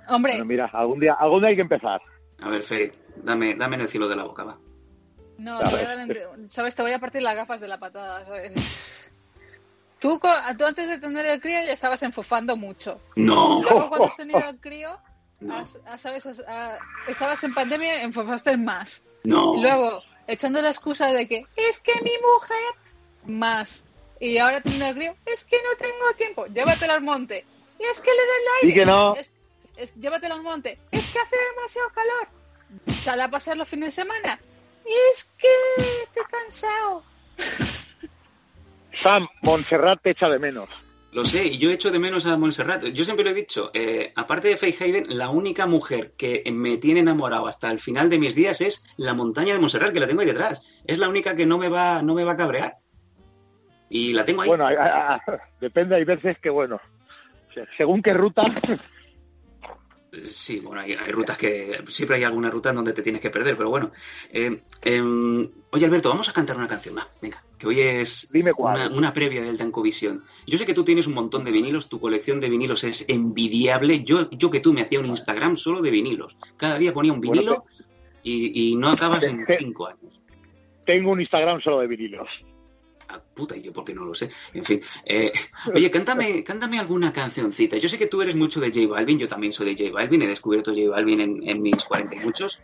Hombre, Bueno, mira, algún día, algún día hay que empezar. A ver, Faye, dame, dame en el cielo de la boca, va. no, te voy a dar en- ¿sabes? Te voy a partir las gafas de la patada, ¿sabes? Tú, antes de tener el crío ya estabas enfofando mucho. No, Luego cuando has tenido el crío, no, has- has- ¿sabes? Has- estabas en pandemia, enfofaste más. no. Y luego, echando la excusa de que es que mi mujer más. Y ahora teniendo el crío, es que no tengo tiempo. Llévatelo al monte. Y es que le da el Y aire. que no. Es, es- llévatelo al monte. Es que hace demasiado calor. Sale a pasar los fines de semana. Y es que estoy cansado. Sam, Montserrat te echa de menos. Lo sé, y yo echo de menos a Montserrat. Yo siempre lo he dicho, eh, aparte de Faye Hayden, la única mujer que me tiene enamorado hasta el final de mis días es la montaña de Montserrat, que la tengo ahí detrás. Es la única que no me va, no me va a cabrear. Y la tengo ahí. Bueno, depende, hay veces que, bueno, se- según qué ruta, Sí, bueno, hay, hay rutas que. Siempre hay alguna ruta en donde te tienes que perder, pero bueno. Eh, em, oye, Alberto, vamos a cantar una canción. Va, venga, que hoy es dime una, una previa del Dancovisión. Yo sé que tú tienes un montón de vinilos, tu colección de vinilos es envidiable. Yo, yo que tú me hacía un Instagram solo de vinilos. Cada día ponía un Bueno, vinilo y, y no acabas en cinco años. tengo un Instagram solo de vinilos. Ah, puta, y yo porque no lo sé. En fin. eh, oye, cántame, cántame alguna cancioncita. Yo sé que tú eres mucho de J Balvin, yo también soy de J Balvin, he descubierto J Balvin en, en mis cuarenta y muchos.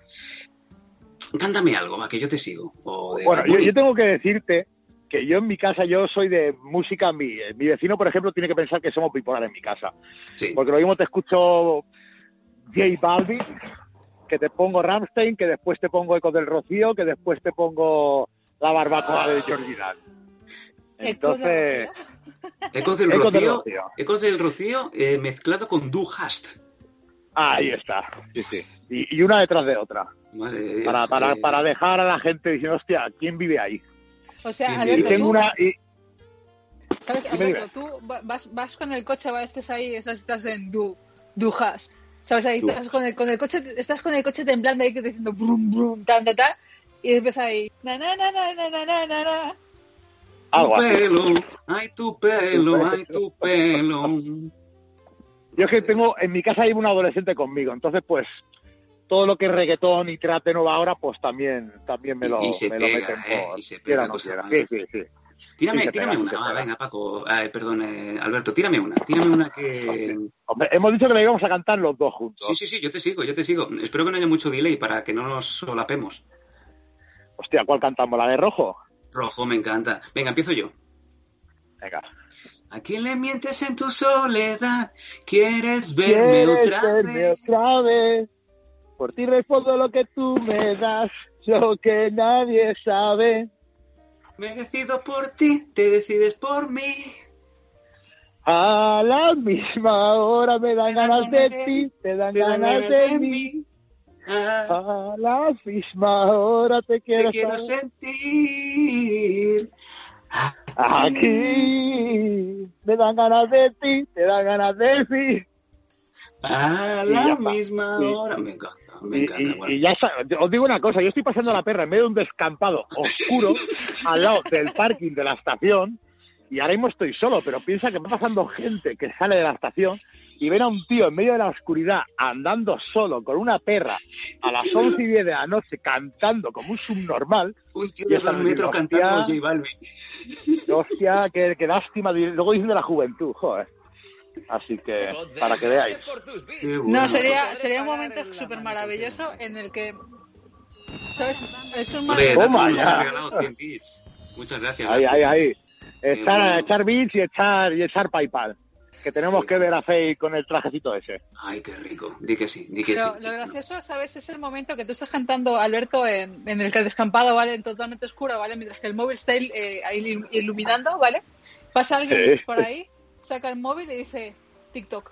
Cántame algo, va, que yo te sigo. O de Bueno, yo, tengo que decirte que yo en mi casa, yo soy de música, mi, mi vecino, por ejemplo, tiene que pensar que somos bipolares en mi casa. Sí. Porque lo mismo te escucho J Balvin, que te pongo Ramstein, que después te pongo Ecos del Rocío, que después te pongo La Barbacoa de Jordi Dan. Entonces. Ecos del Rocío. Del Rocío. Del Rocío mezclado con Du Hast. Ahí está. Sí, sí. Y, una detrás de otra. Vale, para, eh, para, eh. para dejar a la gente diciendo, hostia, ¿quién vive ahí? O sea, Alberto, tengo una. ¿Sabes, Alberto? Tú vas, vas con el coche, vas, estás ahí, estás en Du, du Hast. ¿Sabes? Ahí estás con el, con el coche, estás con el coche temblando ahí que te diciendo brum brum, tan, tan, y empieza ahí. Na, na, na, na, na, na, na, na algo así. pelo, ay tu pelo, ay tu pelo. Yo es que tengo, en mi casa hay un adolescente conmigo, entonces pues todo lo que es reggaetón y trap de nueva hora, pues también, también me lo, Y se me lo pega, meten ¿eh? por Y se pega no cosa. Sí, sí, sí. Tírame, tírame pega, una. Ah, venga, Paco. Ay, perdón, eh, Alberto, tírame una. Tírame una que. Hombre, hemos dicho que le íbamos a cantar los dos juntos. Sí, sí, sí, yo te sigo, yo te sigo. Espero que no haya mucho delay para que no nos solapemos. Hostia, ¿cuál cantamos? ¿La de rojo? Rojo, me encanta. Venga, empiezo yo. Venga. ¿A quién le mientes en tu soledad? ¿Quieres verme ¿Quieres otra verme vez? otra vez? Por ti respondo lo que tú me das, lo que nadie sabe. Me decido por ti, te decides por mí. A la misma hora me dan Me dan ganas de ganas de- ti, te dan Te dan ganas de mí. Ah, A la misma hora te te quiero, quiero saber. sentir. Aquí me dan ganas de ti, te dan ganas de mí. A la misma Sí. hora. Me encanta, me encanta. y- bueno. y ya. Os digo una cosa, yo estoy pasando la perra en medio de un descampado oscuro al lado del parking de la estación y ahora mismo estoy solo, pero piensa que va pasando gente que sale de la estación y ven a un tío en medio de la oscuridad andando solo con una perra a las 11 y 10 de la noche cantando como un subnormal. Un tío Y de dos metros cantando. J Balvin. Hostia, qué, qué lástima. Luego dicen de la juventud, joder. Así que, para que veáis. No, sería, sería un momento súper maravilloso en el que. ¿Sabes? Es un Hombre, momento. Toma Datum nos ha ya. regalado 100 bits. Muchas gracias. Ahí, ahí, ahí. Echar, bueno. echar bits y echar, y echar PayPal. Que tenemos que ver a Faye con el trajecito ese. Ay, qué rico. Di que sí, di que Pero sí. lo gracioso, ¿sabes? Es el momento que tú estás cantando, Alberto, en, en el que descampado, ¿vale? Totalmente oscuro, ¿vale? Mientras que el móvil está il- eh, ahí il- iluminando, ¿vale? Pasa alguien Sí. por ahí, saca el móvil y dice TikTok.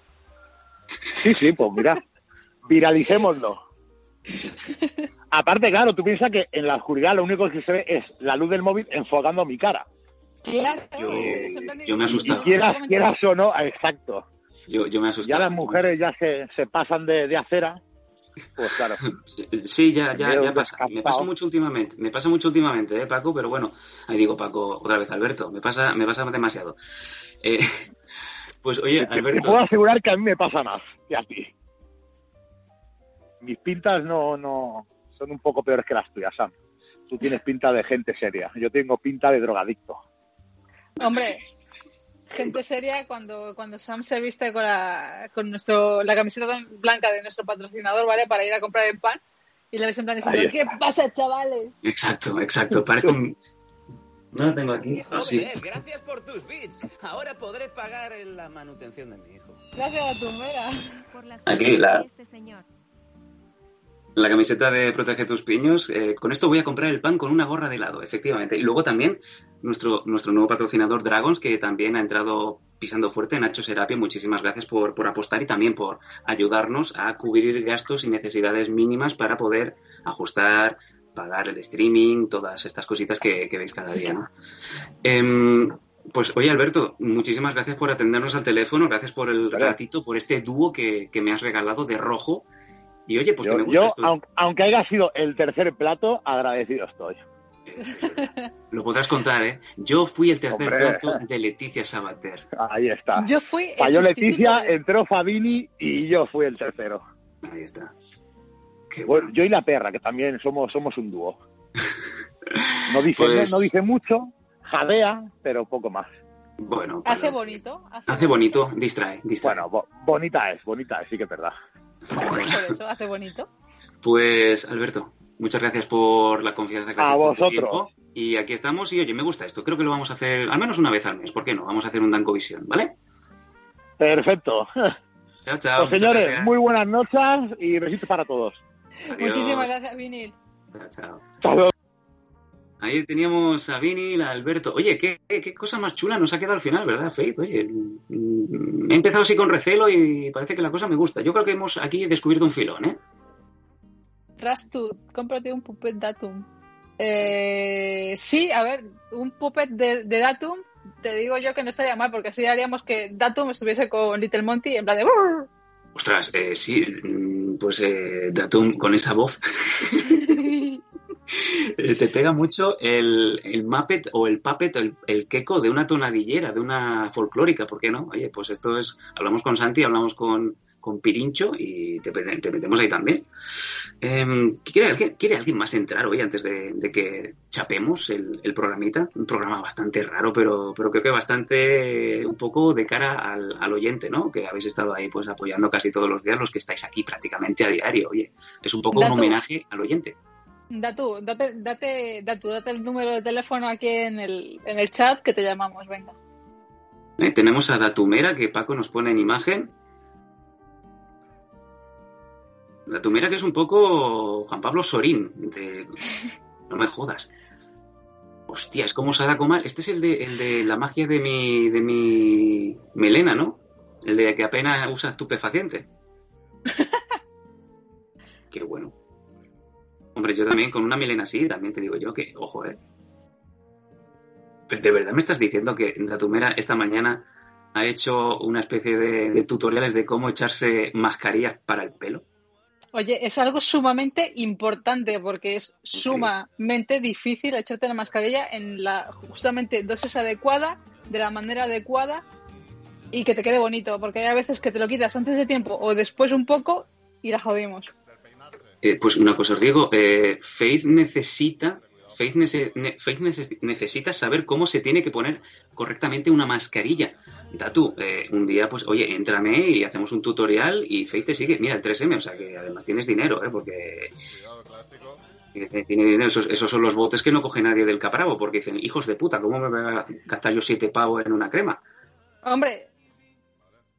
Sí, sí, pues mira. Viralicémoslo. Aparte, claro, tú piensas que en la oscuridad lo único que se ve es la luz del móvil enfocando mi cara. Claro, Yo- me he asustado. Y quieras, quieras o no, exacto. Yo, yo me he Ya las mujeres ya se, se pasan de, de acera. Pues claro. Sí, ya, ya, ya pasa. Me pasa mucho últimamente. Me pasa mucho últimamente, ¿eh, Paco? Pero bueno, ahí digo Paco, otra vez Alberto. Me pasa, me pasa demasiado. Eh, pues oye, Te- Te Alberto. puedo asegurar que a mí me pasa más que a ti. Mis pintas no, no son un poco peores que las tuyas, Sam. Tú tienes pinta de gente seria. Yo tengo pinta de drogadicto. Hombre, gente seria cuando, cuando Sam se viste con la, con nuestro, la camiseta blanca de nuestro patrocinador, ¿vale? Para ir a comprar el pan. Y le ves en plan diciendo, ¿qué pasa, chavales? Exacto, exacto. Parezco un- No lo tengo aquí. Ah, sí. Joder, gracias por tus bits. Ahora podré pagar la manutención de mi hijo. Gracias a tu mera. Aquí la, Este señor. la camiseta de Protege tus piños. eh, con esto voy a comprar el pan con una gorra de helado, efectivamente. Y luego también nuestro, nuestro nuevo patrocinador Dragons, que también ha entrado pisando fuerte, Nacho Serapia. Muchísimas gracias por, por apostar y también por ayudarnos a cubrir gastos y necesidades mínimas para poder ajustar, pagar el streaming, todas estas cositas que, que veis cada día, ¿no? Em, pues oye Alberto, muchísimas gracias por atendernos al teléfono, gracias por el ratito, por este dúo que, que me has regalado de rojo. Y oye, pues que yo, me gusta yo, esto. aunque, aunque haya sido el tercer plato, agradecido estoy. Lo podrás contar, ¿eh? Yo fui el tercer Hombre. plato de Leticia Sabater. Ahí está. Yo fui Falló Leticia, de- entró Fabini y yo fui el tercero. Ahí está. Qué Bueno, bueno. yo y la perra, que también somos, somos un dúo. No dice, Pues- no dice mucho, jadea, pero poco más. Bueno, Hace bonito. hace bonito, distrae, distrae. Bueno, bo- bonita es, bonita es, sí que es verdad. Por eso, hace bonito. Pues Alberto, muchas gracias por la confianza que A vosotros. tiempo. Y aquí estamos y oye, me gusta esto. Creo que lo vamos a hacer al menos una vez al mes. ¿Por qué no? Vamos a hacer un Dancovisión, ¿vale? Perfecto. Chao, chao. Pues señores, muchas gracias. muy buenas noches y besitos para todos. Adiós. Muchísimas gracias, Vinil. Chao, chao. Ahí teníamos a Vini, a Alberto. Oye, ¿qué, qué cosa más chula nos ha quedado al final, ¿verdad, Faith? Oye, mm, he empezado así con recelo y parece que la cosa me gusta. Yo creo que hemos aquí descubierto un filón, ¿eh? Rastut, cómprate un puppet Datum. Eh, sí, a ver, un puppet de, de Datum, te digo yo que no estaría mal, porque así haríamos que Datum estuviese con Little Monty en plan de... Ostras, eh, sí, mm, pues eh, Datum con esa voz eh, te pega mucho el, el Muppet o el Puppet, el, el queco de una tonadillera, de una folclórica, ¿por qué no? Oye, pues esto es, hablamos con Santi, hablamos con, con Pirincho y te, metemos ahí también. Em, ¿quiere, alguien, ¿Quiere alguien más entrar hoy antes de, de que chapemos el, el programita? Un programa bastante raro, pero, pero creo que bastante eh, un poco de cara al, al oyente, ¿no? Que habéis estado ahí pues apoyando casi todos los días, los que estáis aquí prácticamente a diario. Oye, es un poco un homenaje al oyente. Datu, date, date, Datu, date el número de teléfono aquí en el, en el chat que te llamamos, venga. Eh, tenemos a Datumera, que Paco nos pone en imagen. Datumera, que es un poco Juan Pablo Sorín. De... No me jodas. Hostia, es como Sadako Mar. Este es el de, el de la magia de mi, de mi melena, ¿no? El de que apenas usa estupefaciente. Qué bueno. Hombre, yo también con una melena así, también te digo yo que, ojo, eh. ¿De verdad me estás diciendo que Datumera esta mañana ha hecho una especie de, de tutoriales de cómo echarse mascarillas para el pelo? Oye, es algo sumamente importante porque es sumamente difícil echarte la mascarilla en la justamente dosis adecuada de la manera adecuada y que te quede bonito, porque hay veces que te lo quitas antes de tiempo o después un poco y la jodimos. Eh, pues una cosa os digo, eh, Faith necesita Faith, nece- ne- Faith nece- necesita saber cómo se tiene que poner correctamente una mascarilla. Datu, eh, un día, pues, oye, éntrame y hacemos un tutorial y Faith te sigue. Mira, el 3M, o sea que además tienes dinero, ¿eh? Porque dinero. Esos, esos son los botes que no coge nadie del capravo, porque dicen, hijos de puta, ¿cómo me voy a gastar yo siete pavos en una crema? Hombre,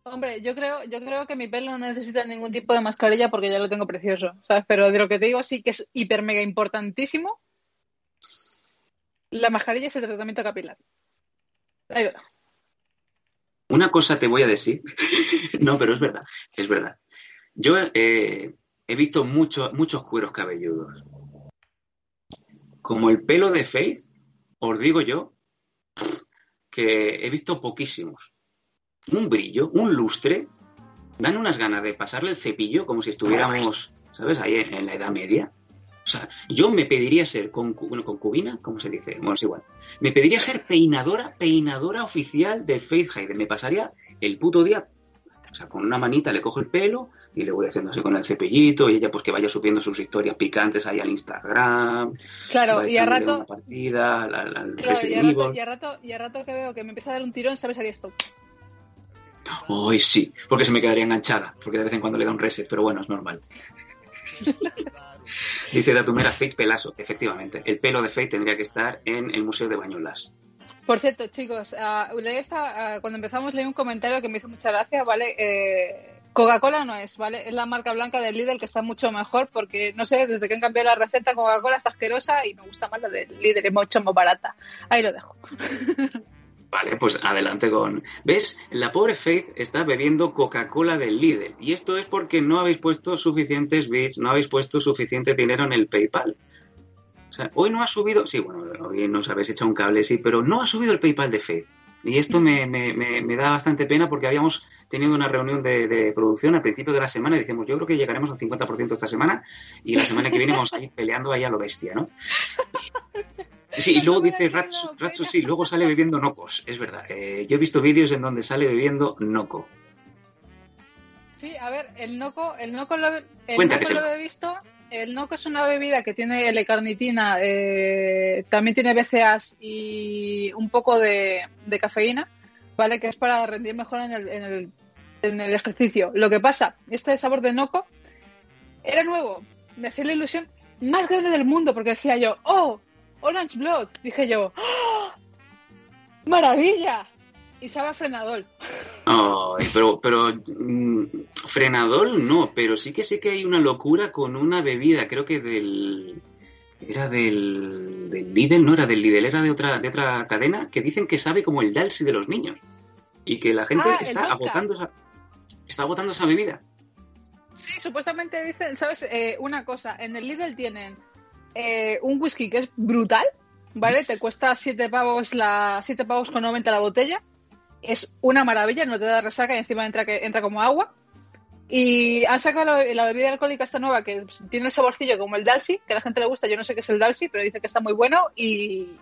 hombre, yo creo, yo creo que mi pelo no necesita ningún tipo de mascarilla porque ya lo tengo precioso, ¿sabes? Pero de lo que te digo sí que es hiper mega importantísimo. La mascarilla es el tratamiento capilar. Una cosa te voy a decir. no, pero es verdad, es verdad. Yo eh, he visto muchos muchos cueros cabelludos. Como el pelo de Faith, os digo yo que he visto poquísimos. Un brillo, un lustre, dan unas ganas de pasarle el cepillo como si estuviéramos, ¿sabes? Ahí en la Edad Media. O sea, yo me pediría ser concu- bueno, concubina, ¿cómo se dice? Bueno, es igual. Me pediría ser peinadora, peinadora oficial de Faith Hayden. Me pasaría el puto día, o sea, con una manita le cojo el pelo y le voy haciendo así con el cepillito y ella pues que vaya subiendo sus historias picantes ahí al Instagram. Claro, y a rato, una partida, al, al- al claro, y a rato, Evil. y a rato, y a rato que veo que me empieza a dar un tirón, ¿sabes? Haría esto. Ay, sí, porque se me quedaría enganchada, porque de vez en cuando le da un reset, pero bueno, es normal. Dice Datumera Fate Pelazo, efectivamente. El pelo de Fate tendría que estar en el Museo de Bañolas. Por cierto, chicos, ah, leí esta- ah, cuando empezamos leí un comentario que me hizo mucha gracia, ¿vale? Eh, Coca-Cola no es, ¿vale? Es la marca blanca del Lidl que está mucho mejor porque, no sé, desde que han cambiado la receta, Coca-Cola está asquerosa y me gusta más la del Lidl, es mucho más barata. Ahí lo dejo. Vale, pues adelante con... ¿Ves? La pobre Faith está bebiendo Coca-Cola del Lidl. Y esto es porque no habéis puesto suficientes bits, no habéis puesto suficiente dinero en el PayPal. O sea, hoy no ha subido... Sí, bueno, hoy nos habéis echado un cable, sí, pero no ha subido el PayPal de Faith. Y esto me, me- me- da bastante pena porque habíamos tenido una reunión de, producción al principio de la semana y decimos, yo creo que llegaremos al 50% esta semana y la semana que viene vamos a ir peleando ahí a lo bestia, ¿no? Sí, y luego dice Ratsu, Ratsu, sí, luego sale bebiendo nocos, es verdad. Eh, yo he visto vídeos en donde sale bebiendo noco. Sí, a ver, el Noco, el Noco lo, el Noco lo lo- he visto. El Noco es una bebida que tiene L-carnitina, eh, también tiene BCAAs y un poco de, de cafeína, ¿vale? Que es para rendir mejor en el, en, el, en el ejercicio. Lo que pasa, este sabor de Noco era nuevo, me hacía la ilusión más grande del mundo porque decía yo, ¡oh! Orange Blood. Dije yo, ¡oh! ¡Maravilla! Y sabe a frenador. Ay, pero, pero mm, frenador no, pero sí que sé que hay una locura con una bebida, creo que del era del, del Lidl, no era del Lidl, era de otra de otra cadena que dicen que sabe como el Dalsi de los niños y que la gente Ah, está agotando esa está agotando esa bebida. Sí, supuestamente dicen, ¿sabes? Eh, una cosa, en el Lidl tienen eh, un whisky que es brutal, ¿vale? Te cuesta 7 pavos la 7 pavos con 90 la botella. Es una maravilla, no te da resaca y encima entra que entra como agua. Y han sacado la, la bebida alcohólica esta nueva que tiene el saborcillo como el Dalsi, que a la gente le gusta, yo no sé qué es el Dalsi, pero dice que está muy bueno y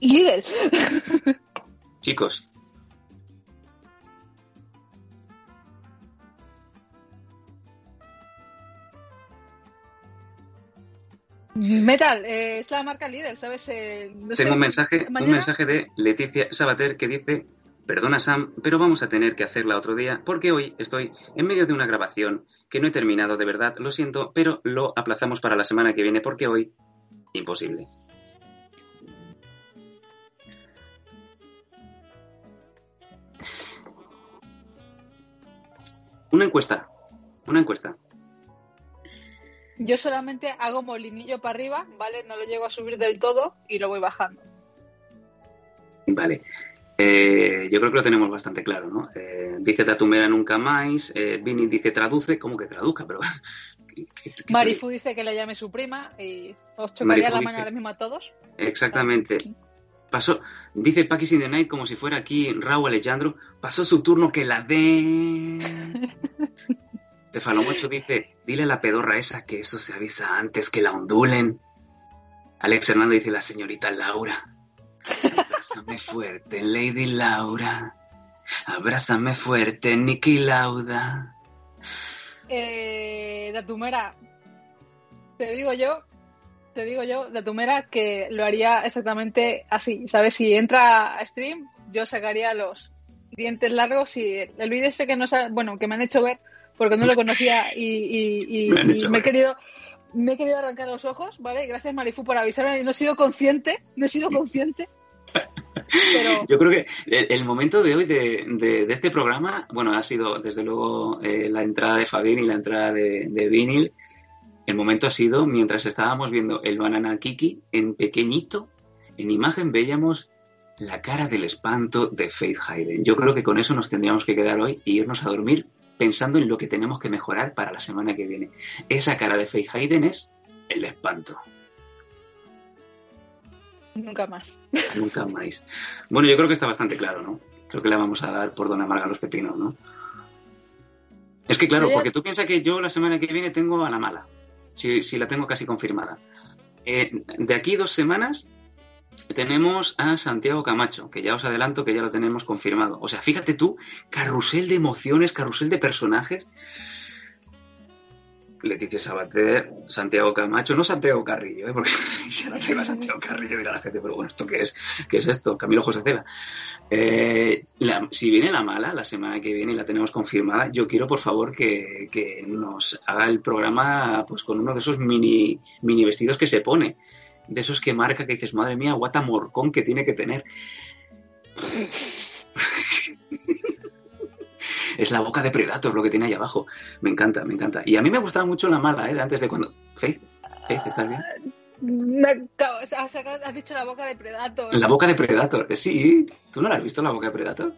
Lidl. Chicos, Metal, eh, es la marca Lidl, ¿sabes? Eh, no sé tengo un mensaje, un mensaje de Leticia Sabater que dice, perdona Sam, pero vamos a tener que hacerla otro día porque hoy estoy en medio de una grabación que no he terminado de verdad, lo siento, pero lo aplazamos para la semana que viene porque hoy imposible. Una encuesta, una encuesta. Yo solamente hago molinillo para arriba, ¿vale? No lo llego a subir del todo y lo voy bajando. Vale. Eh, yo creo que lo tenemos bastante claro, ¿no? Eh, dice Tatumera nunca más, eh, Vini dice traduce, ¿cómo que traduzca? Pero Marifu dice que le llame su prima y os chocaría Marifu la dice- mano ahora mismo a todos. exactamente. Pasó, dice Paquis in the Night como si fuera aquí Raúl Alejandro, pasó su turno que la de... Tefalomocho dice, dile a la pedorra esa que eso se avisa antes que la ondulen. Alex Hernández dice, la señorita Laura. Abrázame fuerte, Lady Laura. Abrázame fuerte, Niki Lauda. Eh, Datumera, te digo yo, te digo yo, Datumera, que lo haría exactamente así. ¿Sabes? Si entra a stream, yo sacaría los dientes largos y el vídeo ese que no bueno, que me han hecho ver porque no lo conocía y, y- y- Me y he querido me he querido arrancar los ojos, ¿vale? Gracias Marifu por avisarme, no he sido consciente, no he sido consciente. Pero Yo creo que el, el momento de hoy de, de- de este programa, bueno, ha sido desde luego eh, la entrada de Fabín y la entrada de, de Vinil. El momento ha sido mientras estábamos viendo el Banana Kiki en pequeñito, en imagen veíamos la cara del espanto de Faith Hayden. Yo creo que con eso nos tendríamos que quedar hoy y irnos a dormir pensando en lo que tenemos que mejorar para la semana que viene. Esa cara de Faith Hayden es el espanto. nunca más. Nunca más. Bueno, yo creo que está bastante claro, ¿no? Creo que le vamos a dar por Don Amarga los pepinos, ¿no? Es que claro, porque tú piensas que yo la semana que viene tengo a la mala. Si, si la tengo casi confirmada. Eh, de aquí dos semanas tenemos a Santiago Camacho, que ya os adelanto que ya lo tenemos confirmado. O sea, fíjate tú, carrusel de emociones, carrusel de personajes. Leticia Sabater, Santiago Camacho, no Santiago Carrillo, ¿eh? porque si ahora arriba Santiago Carrillo dirá la gente, pero bueno, ¿esto qué es? ¿Qué es esto? Camilo José Cela. Eh, si viene la mala la semana que viene y la tenemos confirmada, yo quiero por favor que, que nos haga el programa pues con uno de esos mini, mini vestidos que se pone, de esos que marca que dices, madre mía, guata morcón que tiene que tener. es la boca de Predator lo que tiene ahí abajo. Me encanta, me encanta. Y a mí me gustaba mucho la mala, ¿eh? De antes de cuando... Faith, Faith, ¿estás bien? Me acabo- has, has dicho la boca de Predator. La boca de Predator, eh, sí. ¿Tú no la has visto la boca de Predator?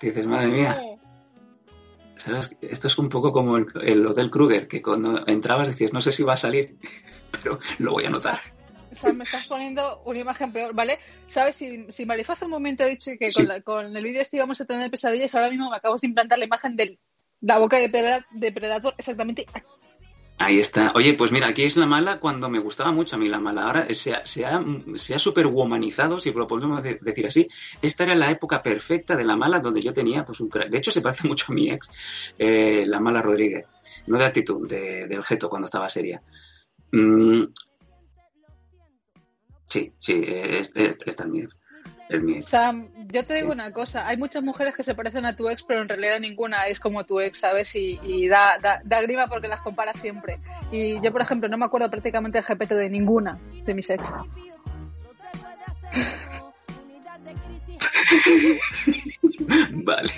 Que dices, madre mía. ¿Sabes? Esto es un poco como el, el Hotel Kruger, que cuando entrabas decías, no sé si va a salir, pero lo voy a notar. O sea, me estás poniendo una imagen peor, ¿vale? ¿Sabes? Si, si Marifaz un momento ha dicho que Sí. con, la- con el vídeo este íbamos a tener pesadillas, ahora mismo me acabo de implantar la imagen de la boca de, Preda- de Predator exactamente aquí. Ahí está. Oye, pues mira, aquí es la mala cuando me gustaba mucho a mí la mala. Ahora se ha, se ha, se ha superwomanizado, si lo podemos de- decir así. Esta era la época perfecta de la mala donde yo tenía, pues un crack. De hecho, se parece mucho a mi ex, eh, la mala Rodríguez. No de actitud, de, del geto cuando estaba seria. Mm, sí, sí, es, es, esta es mi ex. Es mi ex. Sam, yo te digo una cosa, hay muchas mujeres que se parecen a tu ex, pero en realidad ninguna es como tu ex, ¿sabes? Y, y da, da, da grima porque las comparas siempre. Y yo, por ejemplo, no me acuerdo prácticamente el GPT de ninguna de mis ex. Vale.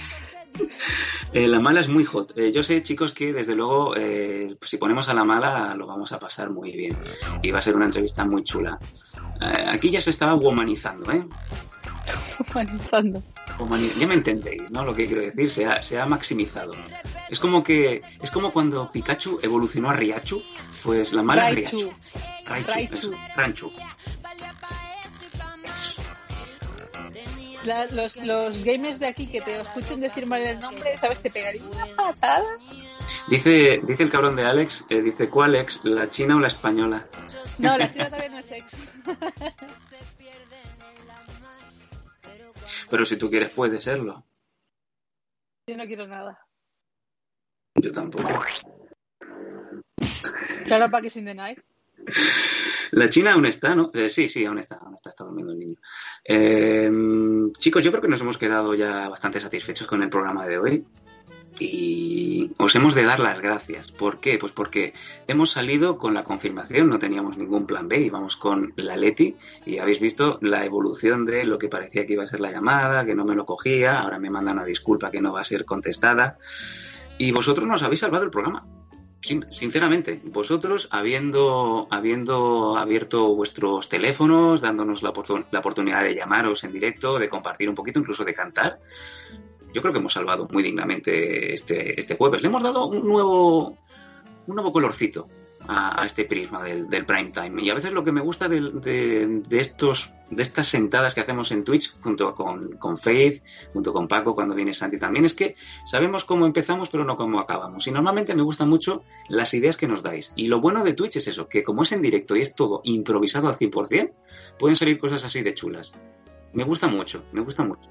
Eh, la mala es muy hot. Eh, yo sé, chicos, que desde luego, eh, si ponemos a la mala, lo vamos a pasar muy bien. Y va a ser una entrevista muy chula. Eh, aquí ya se estaba womanizando, ¿eh? Humanizando. Humani- Ya me entendéis, ¿no? Lo que quiero decir, se ha, se ha maximizado. Es como que es como cuando Pikachu evolucionó a Riachu, pues la mala Raichu. Riachu. Raichu. Raichu. La- los, los gamers de aquí que te escuchen decir mal el nombre, ¿sabes? Te pegaría una patada. Dice, dice el cabrón de Alex, eh, dice, ¿cuál ex? ¿La china o la española? No, la china también no es ex. Pero si tú quieres, puede serlo. Yo no quiero nada. Yo tampoco. Claro, para que sin deny. La China aún está, ¿no? Eh, sí, sí, aún está, aún está, está durmiendo el niño. Eh, chicos, yo creo que nos hemos quedado ya bastante satisfechos con el programa de hoy. Y os hemos de dar las gracias. ¿Por qué? Pues porque hemos salido con la confirmación, no teníamos ningún plan B, íbamos con la Leti y habéis visto la evolución de lo que parecía que iba a ser la llamada, que no me lo cogía, ahora me mandan una disculpa que no va a ser contestada. Y vosotros nos habéis salvado el programa. Sin- sinceramente, vosotros habiendo, habiendo abierto vuestros teléfonos, dándonos la, la oportunidad de llamaros en directo, de compartir un poquito, incluso de cantar, yo creo que hemos salvado muy dignamente este, este jueves. Le hemos dado un nuevo, un nuevo colorcito a, este prisma del, del prime time. Y a veces lo que me gusta de, de estos, de estas sentadas que hacemos en Twitch, junto con, con Faith, junto con Paco, cuando viene Santi también, es que sabemos cómo empezamos, pero no cómo acabamos. Y normalmente me gustan mucho las ideas que nos dais. Y lo bueno de Twitch es eso, que como es en directo y es todo improvisado al 100%, pueden salir cosas así de chulas. Me gusta mucho, me gusta mucho.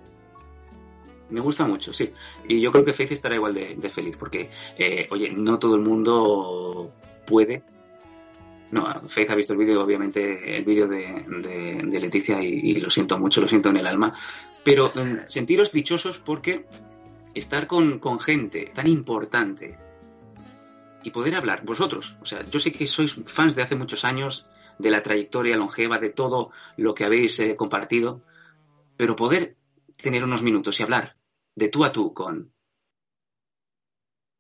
Me gusta mucho, sí. Y yo creo que Faith estará igual de, feliz, porque, eh, oye, no todo el mundo puede. No, Faith ha visto el vídeo, obviamente, el vídeo de, de- Leticia y, lo siento mucho, lo siento en el alma. Pero eh, sentiros dichosos porque estar con, con gente tan importante y poder hablar, vosotros, o sea, yo sé que sois fans de hace muchos años, de la trayectoria longeva, de todo lo que habéis eh, compartido, pero poder tener unos minutos y hablar de tú a tú con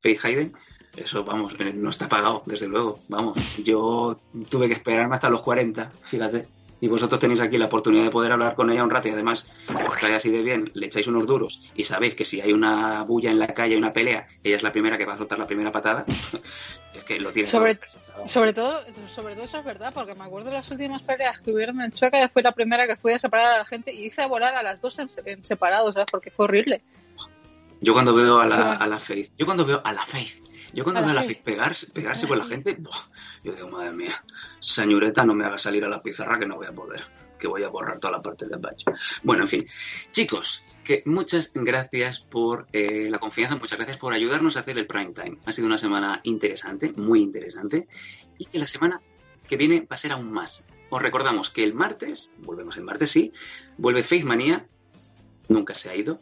Faith Hayden, eso, vamos, eh, no está pagado, desde luego, vamos. Yo tuve que esperarme hasta los 40, fíjate. Y vosotros tenéis aquí la oportunidad de poder hablar con ella un rato y además os cae así de bien, le echáis unos duros y sabéis que si hay una bulla en la calle, una pelea, ella es la primera que va a soltar la primera patada. es que lo tiene Sobre, todo. sobre todo, sobre todo eso es verdad, porque me acuerdo de las últimas peleas que hubieron en Chueca, fue la primera que fui a separar a la gente y hice volar a las dos en, en separado, ¿sabes? Porque fue horrible. Yo cuando veo a la, a la Faith, yo cuando veo a la Faith, yo cuando A veo a la Faith. Pegarse, pegarse A con la gente, buah, yo digo, madre mía, señorita, no me haga salir a la pizarra que no voy a poder, que voy a borrar toda la parte de bacho. Bueno, en fin, chicos, que muchas gracias por eh, la confianza, muchas gracias por ayudarnos a hacer el prime time. Ha sido una semana interesante, muy interesante, y que la semana que viene va a ser aún más. Os recordamos que el martes, volvemos el martes, sí, vuelve Faith Manía, nunca se ha ido,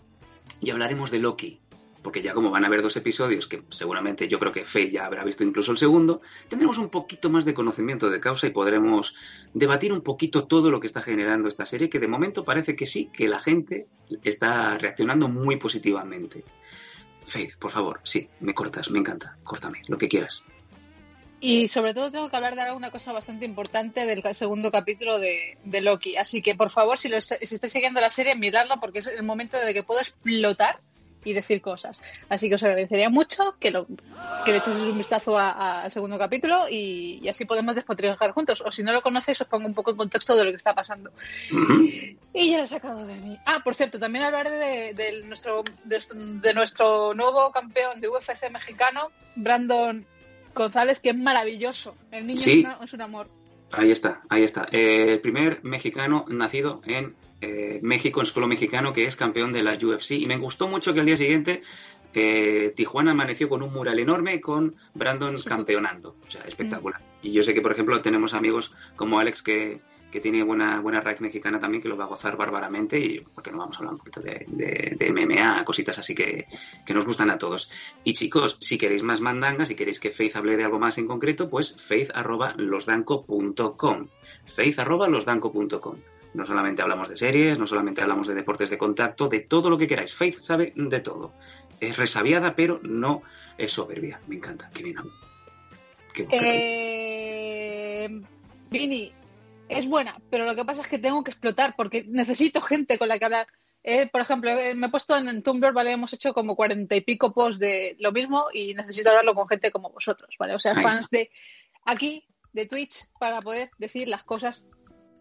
y hablaremos de Loki. Porque ya como van a haber dos episodios, que seguramente yo creo que Faith ya habrá visto incluso el segundo, tendremos un poquito más de conocimiento de causa y podremos debatir un poquito todo lo que está generando esta serie, que de momento parece que sí, que la gente está reaccionando muy positivamente. Faith, por favor, sí, me cortas, me encanta, córtame, lo que quieras. Y sobre todo tengo que hablar de una cosa bastante importante del segundo capítulo de, de Loki. Así que por favor, si, lo, si estáis siguiendo la serie, miradlo porque es el momento de que puedo explotar y decir cosas. Así que os agradecería mucho que, lo, que le echaseis un vistazo a- a- al segundo capítulo y, y así podemos despotricar juntos. O si no lo conocéis, os pongo un poco en contexto de lo que está pasando. Y ya lo he sacado de mí. Ah, por cierto, también hablaré de, de nuestro, de, de nuestro nuevo campeón de UFC mexicano, Brandon González, que es maravilloso. El niño Sí. es, una- es un amor. Ahí está, ahí está. Eh, el primer mexicano nacido en eh, México, en suelo mexicano, que es campeón de la UFC. Y me gustó mucho que al día siguiente eh, Tijuana amaneció con un mural enorme con Brandon campeonando. O sea, espectacular. Y yo sé que, por ejemplo, tenemos amigos como Alex que, que tiene buena, buena raíz mexicana también, que lo va a gozar bárbaramente. Y porque no vamos a hablar un poquito de, de- MMA, cositas así que, que nos gustan a todos. Y chicos, si queréis más mandangas, si queréis que Faith hable de algo más en concreto, pues faith arroba losdanco.com. Faith arroba losdanco.com. No solamente hablamos de series, no solamente hablamos de deportes de contacto, de todo lo que queráis. Faith sabe de todo. Es resabiada, pero no es soberbia. Me encanta. Qué bien. Qué bueno. Eh, Vini, es buena, pero lo que pasa es que tengo que explotar porque necesito gente con la que hablar. Eh, por ejemplo, eh, me he puesto en, en Tumblr, ¿vale? Hemos hecho como cuarenta y pico posts de lo mismo y necesito hablarlo con gente como vosotros, ¿vale? O sea, Ahí fans de aquí, de Twitch, para poder decir las cosas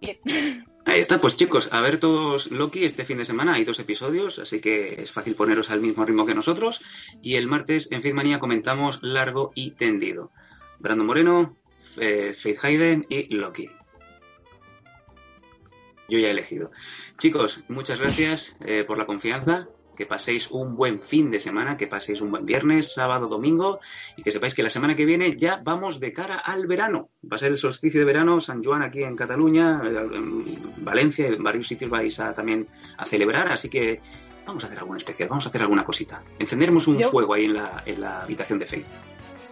bien. Ahí está, pues chicos, a ver todos Loki este fin de semana. Hay dos episodios, así que es fácil poneros al mismo ritmo que nosotros. Y el martes en Faithmania comentamos largo y tendido. Brandon Moreno, eh, Faith Hayden y Loki. Yo ya he elegido. Chicos, muchas gracias eh, por la confianza. Que paséis un buen fin de semana, que paséis un buen viernes, sábado, domingo y que sepáis que la semana que viene ya vamos de cara al verano. Va a ser el solsticio de verano, San Juan aquí en Cataluña, en Valencia, en varios sitios vais a también a celebrar, así que vamos a hacer algo especial, vamos a hacer alguna cosita. Encenderemos un Yo- fuego ahí en la, en la habitación de Faith.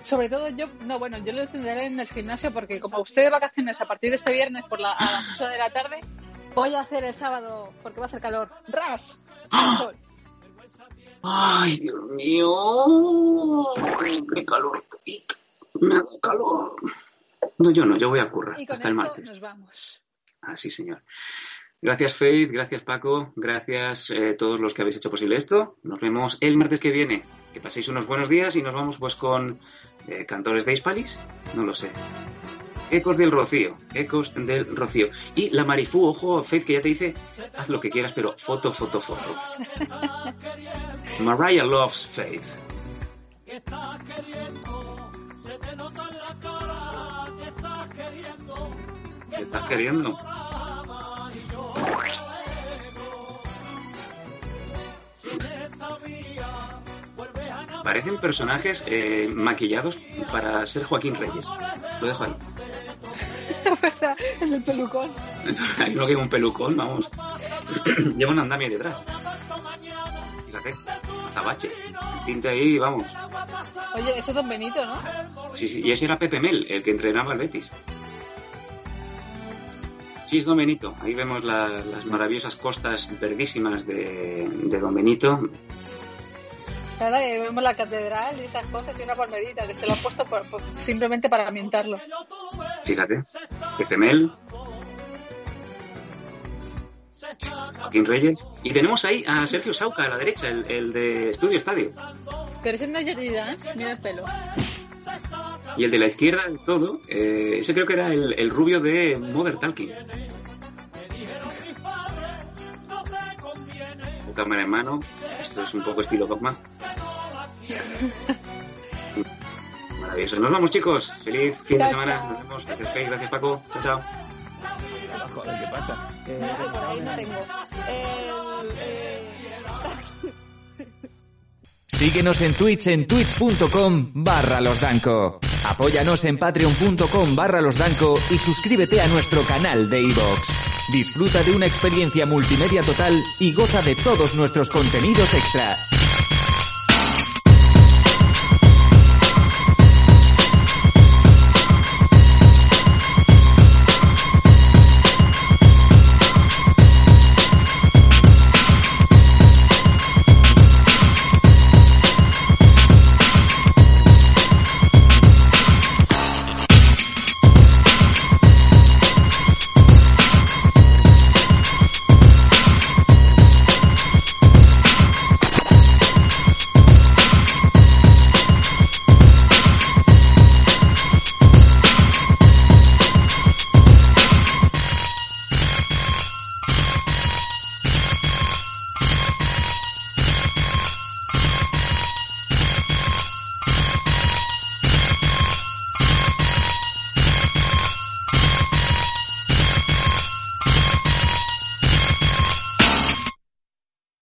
Sobre todo yo, no, bueno, yo lo tendré en el gimnasio porque como usted de vacaciones a partir de este viernes por la, a las 8 de la tarde, voy a hacer el sábado porque va a hacer calor. ¡Ras! Al sol. Ay, Dios mío, qué calor. Me da calor. No, yo no, yo voy a currar Y con hasta el esto martes. nos vamos. Ah, sí, señor. Gracias, Faith. Gracias, Paco. Gracias a todos los que habéis hecho posible esto. Nos vemos el martes que viene. Que paséis unos buenos días y nos vamos pues con eh, cantores de Hispalis. No lo sé. Ecos del Rocío, Ecos del Rocío. Y la Marifú, ojo, Faith, que ya te dice, haz lo que quieras, pero foto, foto, foto. Mariah loves Faith. ¿Qué estás queriendo? Parecen personajes eh, maquillados para ser Joaquín Reyes. Lo dejo ahí. Es verdad, es el pelucón. Hay uno que lleva un pelucón, vamos. lleva un andamio detrás. Fíjate, azabache. El tinte ahí, vamos. Oye, ese es Don Benito, ¿no? Sí, sí, y ese era Pepe Mel, el que entrenaba al Betis. Sí, es Don Benito. Ahí vemos la- las maravillosas costas verdísimas de, de Don Benito. Que vemos la catedral y esas cosas y una palmerita que se lo han puesto por- por- simplemente para ambientarlo. Fíjate, Pepe Mel. Joaquín Reyes. Y tenemos ahí a Sergio Sauca a la derecha, el, el de Estudio Estadio. Pero ese no es Jordi Dance, mira el pelo. Y el de la izquierda todo, eh, ese creo que era el, el rubio de Mother Talking. Cámara en mano. Esto es un poco estilo Dogma. Maravilloso. Nos vamos, chicos. Feliz fin de semana. Nos vemos. Gracias, Faye. Gracias, Paco. Chao, chao. Joder, ¿qué pasa? Eh, No sé, por ahí no tengo. El, eh, Síguenos en Twitch en twitch.com barra losdanco. Apóyanos en patreon.com barra losdanco y suscríbete a nuestro canal de iVoox. Disfruta de una experiencia multimedia total y goza de todos nuestros contenidos extra.